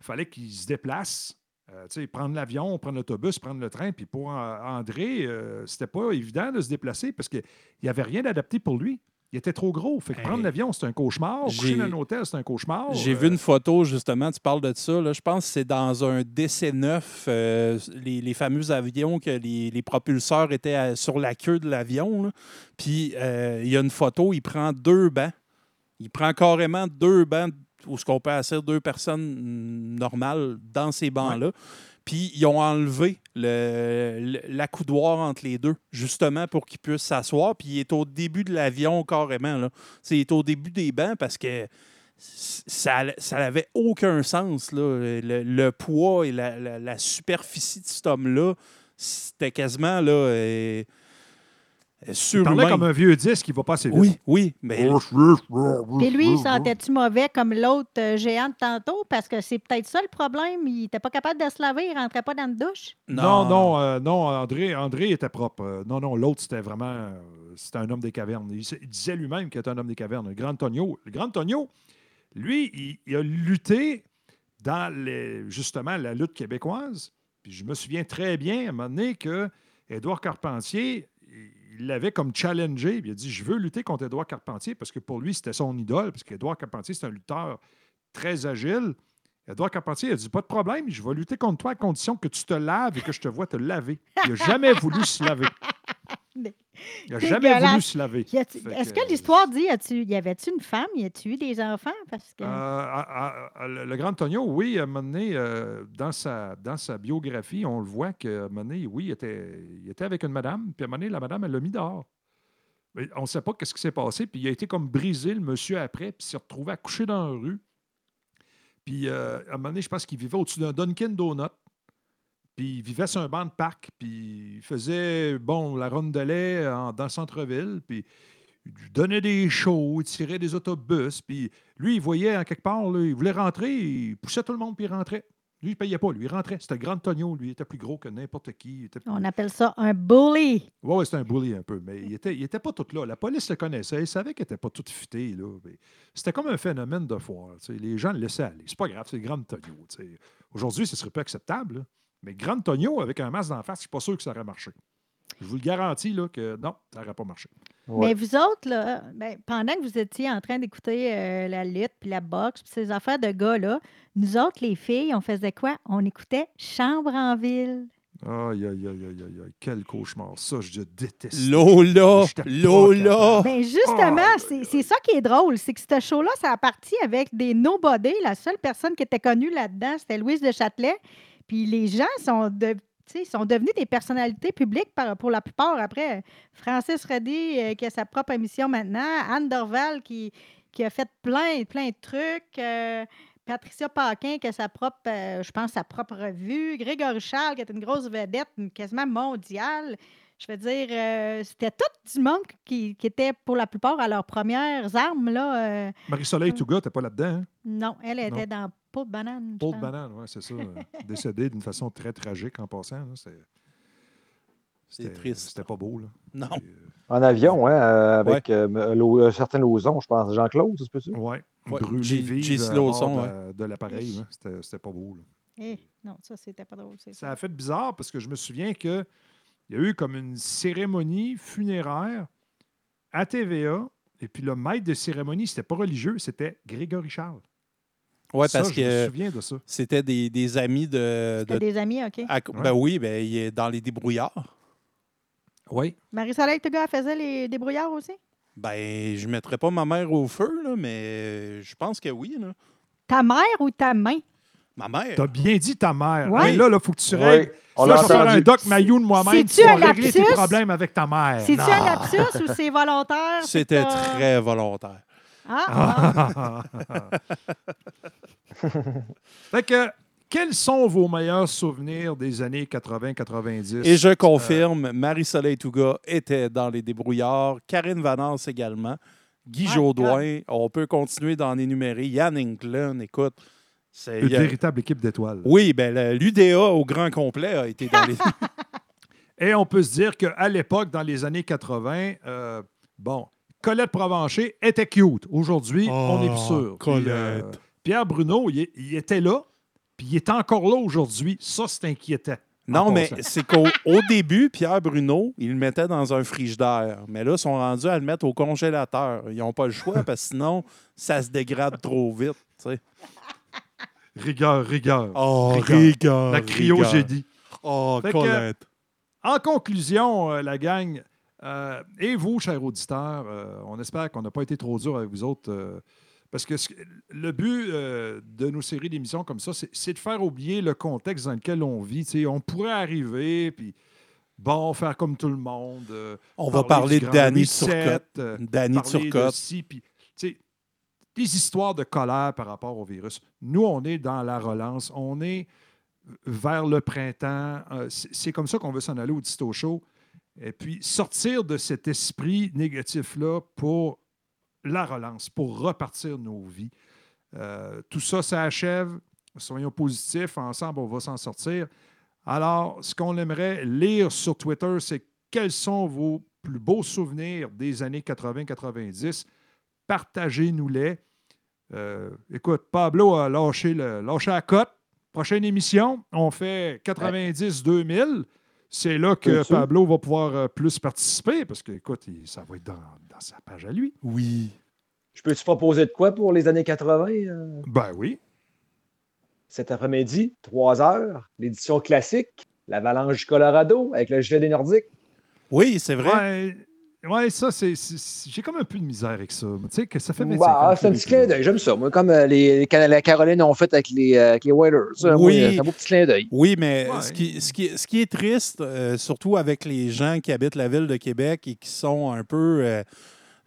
il fallait qu'il se déplace. Euh, prendre l'avion, prendre l'autobus, prendre le train. Puis pour euh, André, euh, c'était pas évident de se déplacer parce qu'il n'y avait rien d'adapté pour lui. Il était trop gros. Fait que Hey. prendre l'avion, c'est un cauchemar. Coucher dans un hôtel, c'est un cauchemar. J'ai Euh, vu une photo, justement, tu parles de ça. Là, je pense que c'est dans un DC-9, euh, les, les fameux avions que les, les propulseurs étaient à- sur la queue de l'avion. Puis euh, il y a une photo, il prend deux bancs. Il prend carrément deux bancs où ce qu'on peut asseoir deux personnes mm, normales dans ces bancs-là. Puis ils ont enlevé le, le- l'accoudoir entre les deux, justement pour qu'ils puissent s'asseoir. Puis il est au début de l'avion carrément. Là. C'est, il est au début des bancs parce que ça ça n'avait aucun sens. Là. Le, le poids et la, la- la superficie de cet homme-là, c'était quasiment là, euh, il parlait surhumain. comme un vieux disque qui va pas assez vite. Oui, oui, mais Puis lui, il sentait-tu mauvais comme l'autre euh, géant de tantôt? Parce que c'est peut-être ça le problème. Il n'était pas capable de se laver, il rentrait pas dans la douche? Non, non, euh, non, André, André était propre. Euh, non, non, l'autre, c'était vraiment. euh, c'était un homme des cavernes. Il, il disait lui-même qu'il était un homme des cavernes. Le grand Tonio. Le grand Tonio, lui, il, il a lutté dans les- justement la lutte québécoise. Puis je me souviens très bien à un moment donné que Édouard Carpentier, il l'avait comme challengé. Il a dit Je veux lutter contre Édouard Carpentier parce que pour lui, c'était son idole. Parce qu'Édouard Carpentier, c'est un lutteur très agile. Édouard Carpentier a dit Pas de problème, je vais lutter contre toi à condition que tu te laves et que je te vois te laver. Il n'a jamais voulu se laver. (laughs) Il n'a jamais voulu se laver. Est-ce que, que l'histoire dit, y, y avait-tu une femme? Y a-tu eu des enfants? Parce que... Euh, à- à- à- le grand Tonio, oui, à un moment donné, euh, dans, sa, dans sa biographie, on le voit qu'à un moment donné, oui, il était, il était avec une madame, puis à un moment donné, la madame, elle l'a mis dehors. Mais on ne sait pas qu'est-ce qui s'est passé, puis il a été comme brisé, le monsieur, après, puis il s'est retrouvé à coucher dans la rue. Puis euh, à un moment donné, je pense qu'il vivait au-dessus d'un Dunkin' Donut. Puis il vivait sur un banc de parc, puis il faisait, bon, la ronde de lait en- dans le centre-ville, puis il donnait des shows, il tirait des autobus, puis lui, il voyait en quelque part, là, il voulait rentrer, il poussait tout le monde, puis il rentrait. Lui, il ne payait pas, lui, il rentrait. C'était le grand Tonio, lui, il était plus gros que n'importe qui. il était plus- On appelle ça un bully. oui, ouais, c'était un bully un peu, mais il était, il était pas tout là. La police le connaissait, il savait qu'il n'était pas tout futé. Là, mais c'était comme un phénomène de foire. tu sais. Les gens le laissaient aller. C'est pas grave, c'est le Grand Tonio. tu sais. Aujourd'hui, ce serait pas acceptable. là. Mais Grand Tonio, avec un masque d'en face, je suis pas sûr que ça aurait marché. Je vous le garantis là, que non, ça n'aurait pas marché. Mais vous autres, là, ben, pendant que vous étiez en train d'écouter euh, la lutte, puis la boxe, puis ces affaires de gars-là, nous autres, les filles, on faisait quoi? On écoutait Chambre en ville. Aïe, aïe, aïe, aïe, aïe, aïe, quel cauchemar. Ça, je déteste. Lola! Lola! Ben justement, Ah, c'est c'est ça qui est drôle, c'est que ce show-là, ça a parti avec des nobody. La seule personne qui était connue là-dedans, c'était Louise de Châtelet. Puis les gens sont, de, sont devenus des personnalités publiques par- pour la plupart. Après, Francis Reddy, euh, qui a sa propre émission maintenant, Anne Dorval, qui, qui a fait plein, plein de trucs. euh, Patricia Paquin, qui a sa propre, euh, je pense, sa propre revue. Grégory Charles, qui est une grosse vedette, quasiment mondiale. Je veux dire, c'était tout du monde qui, qui était pour la plupart à leurs premières armes. Là, Marie-Soleil Touga, t'es pas là-dedans, hein? non, elle Non. était dans Peau de banane. Paul. Banane, oui, c'est ça. euh, décédé d'une façon très tragique en passant. c'est- C'est c'était- triste. C'était pas beau, là. Non. Euh, En avion, hein, euh, avec euh, Lo- un certain Lozon, je pense. Jean-Claude, peut-tu? Ouais, Ouais, brûlé vive à de, ouais. la- de l'appareil. C'était pas beau. là. Eh, non, ça, c'était pas drôle. c'est Ça a fait bizarre parce que je me souviens qu'il y a eu comme une cérémonie funéraire à TVA. Et puis le maître de cérémonie, c'était pas religieux, c'était Grégory Charles. Ouais, Ça, parce je me que souviens de ça. c'était des, des amis de. C'était de- des amis, OK. à- Ben oui, ben, il est dans les débrouillards. Oui. Marie-Soleil Touga, elle faisait les débrouillards aussi? Ben, je mettrais pas ma mère au feu, là, mais je pense que oui. Là. Ta mère ou ta main? Ma mère. T'as bien dit ta mère. Ouais. Hey, là, il faut que tu Ouais, règles. on là, l'a je vais faire un entendu. doc Mayou de moi-même. C'est-tu Tu un régler tes lapsus? problèmes avec ta mère. C'est-tu un lapsus ou c'est volontaire? C'était que t'as- très volontaire. Ah, ah. (laughs) fait que, quels sont vos meilleurs souvenirs des années 80-90? Et je confirme, Marie-Soleil Touga était dans les débrouillards, Karine Vanance également, Guy My Jodoin, on peut continuer d'en énumérer, Yann Englund, écoute. c'est- Une a- véritable équipe d'étoiles. Oui, ben, l'UDA au grand complet a été dans les. (laughs) Et on peut se dire qu'à l'époque, dans les années 80, euh, bon, Colette Provencher était cute. Aujourd'hui, on n'est plus sûr. Puis, euh, Colette. Pierre Bruno, il, il était là, puis il est encore là aujourd'hui. Ça, c'est inquiétant. Non, mais c'est qu'au au début, Pierre Bruno, il le mettait dans un frigidaire. Mais là, ils sont rendus à le mettre au congélateur. Ils n'ont pas le choix (laughs) parce que sinon, ça se dégrade trop vite. Rigueur, rigueur. Oh, Rigueur. rigueur, La cryogénie. Oh, Fait que- Colette. En conclusion, euh, la gang, euh, et vous, chers auditeurs, euh, on espère qu'on n'a pas été trop dur avec vous autres. euh, parce que le but de nos séries d'émissions comme ça, c'est de faire oublier le contexte dans lequel on vit. On pourrait arriver, puis bon, faire comme tout le monde. On va parler de Danny Turcotte. Danny Turcotte. des histoires de colère par rapport au virus. Nous, on est dans la relance. On est vers le printemps. C'est c'est comme ça qu'on veut s'en aller au Disto Show. Et puis sortir de cet esprit négatif-là pour la relance, pour repartir nos vies. Euh, tout ça s'achève. Soyons positifs. Ensemble, on va s'en sortir. Alors, ce qu'on aimerait lire sur Twitter, c'est quels sont vos plus beaux souvenirs des années 80-90. Partagez-nous-les. Euh, écoute, Pablo a lâché, le, lâché la cote. Prochaine émission, on fait 90-2000. C'est là que? Pablo va pouvoir euh, plus participer parce que, écoute, il- ça va être dans, dans sa page à lui. Oui. Je peux-tu proposer de quoi pour les années 80? euh, Ben oui. cet après-midi, 3 heures, l'édition classique, l'Avalanche du Colorado avec le gilet des Nordiques. Oui, c'est vrai. Ouais, ouais, ça, c'est. J'ai comme un peu de misère avec ça. Tu sais, que ça fait 25 Bah, ans c'est un petit clin d'œil, j'aime ça. Moi, comme euh, les, la Caroline ont fait avec les, euh, avec les Whalers. Oui. C'est un beau petit clin d'œil. Oui, mais Ouais. ce, qui, ce, qui, ce qui est triste, euh, surtout avec les gens qui habitent la ville de Québec et qui sont un peu,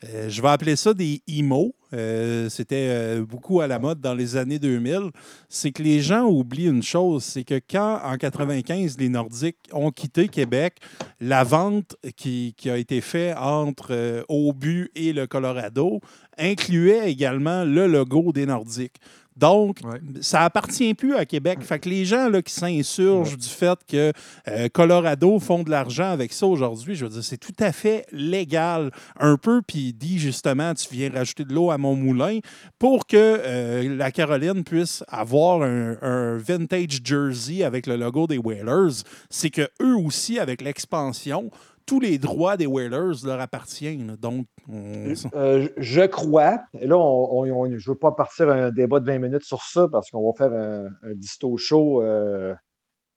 euh, je vais appeler ça des emo, euh, c'était euh, beaucoup à la mode dans les années 2000, c'est que les gens oublient une chose, c'est que quand en 95 les Nordiques ont quitté Québec, la vente qui, a été faite entre Aubu et le Colorado incluait également le logo des Nordiques. Donc, Ouais. ça appartient plus à Québec. Fait que les gens là, qui s'insurgent du fait que euh, Colorado font de l'argent avec ça aujourd'hui, je veux dire, c'est tout à fait légal. Un peu, puis il dit justement, tu viens rajouter de l'eau à mon moulin pour que euh, la Caroline puisse avoir un, un vintage jersey avec le logo des Whalers. C'est que eux aussi, avec l'expansion, tous les droits des Whalers leur appartiennent. là. Donc, on- Euh, je crois, et là, on, je ne veux pas partir un débat de 20 minutes sur ça parce qu'on va faire un, un disto show euh,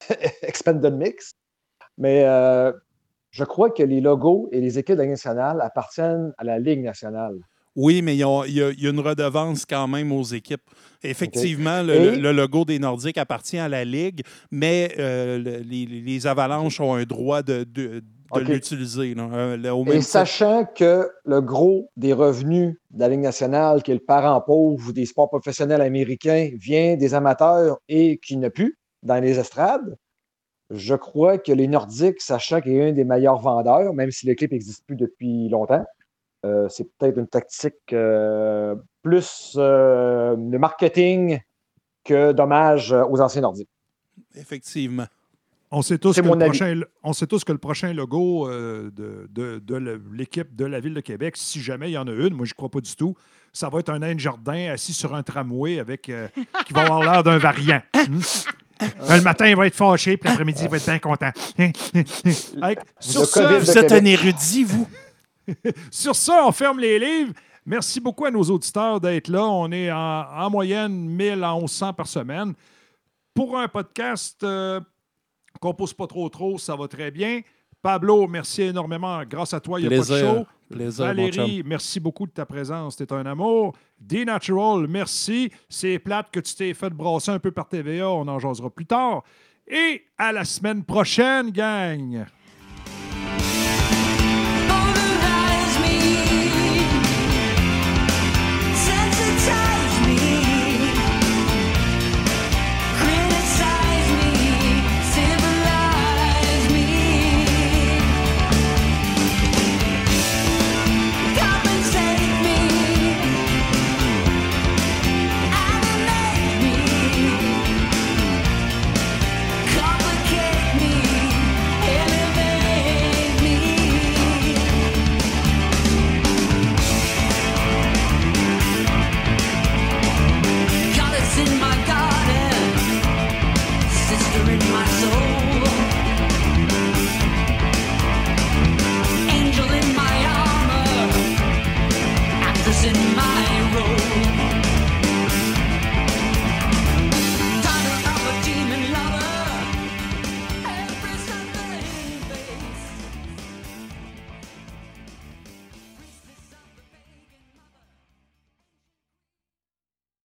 (laughs) Expanded Mix. Mais euh, je crois que les logos et les équipes de la Ligue nationale appartiennent à la Ligue nationale. Oui, mais il y, a, y une redevance quand même aux équipes. Effectivement, le, Et- le- le logo des Nordiques appartient à la Ligue, mais euh, le- les, les Avalanches ont un droit de, de- de l'utiliser. Euh, le- Et sachant que le gros des revenus de la Ligue nationale, qui est le parent pauvre des sports professionnels américains, vient des amateurs et qui n'a plus dans les estrades, je crois que les Nordiques, sachant qu'il est un des meilleurs vendeurs, même si l'équipe n'existe plus depuis longtemps, euh, c'est peut-être une tactique euh, plus euh, de marketing que dommage aux anciens Nordiques. Effectivement. On sait, tous que le prochain, on sait tous que le prochain logo euh, de, de- de l'équipe de la Ville de Québec, si jamais il y en a une, moi je ne crois pas du tout, ça va être un nain jardin assis sur un tramway avec euh, qui va avoir l'air d'un variant. (laughs) Hmm? Euh, Le matin, il va être fâché, puis l'après-midi, il va être bien content. (laughs) Sur ça, Vous êtes Québec. un érudit, vous. (laughs) sur ça, on ferme les livres. Merci beaucoup à nos auditeurs d'être là. On est en, en moyenne 1000 à 1100 par semaine. Pour un podcast euh, qu'on ne pose pas trop trop, ça va très bien. Pablo, merci énormément. Grâce à toi, il n'y a pas de show. Plaisir, Valérie, merci beaucoup de ta présence. T'es un amour. D-Natural, merci. C'est plate que tu t'es fait brasser un peu par TVA. On en jasera plus tard. Et à la semaine prochaine, gang.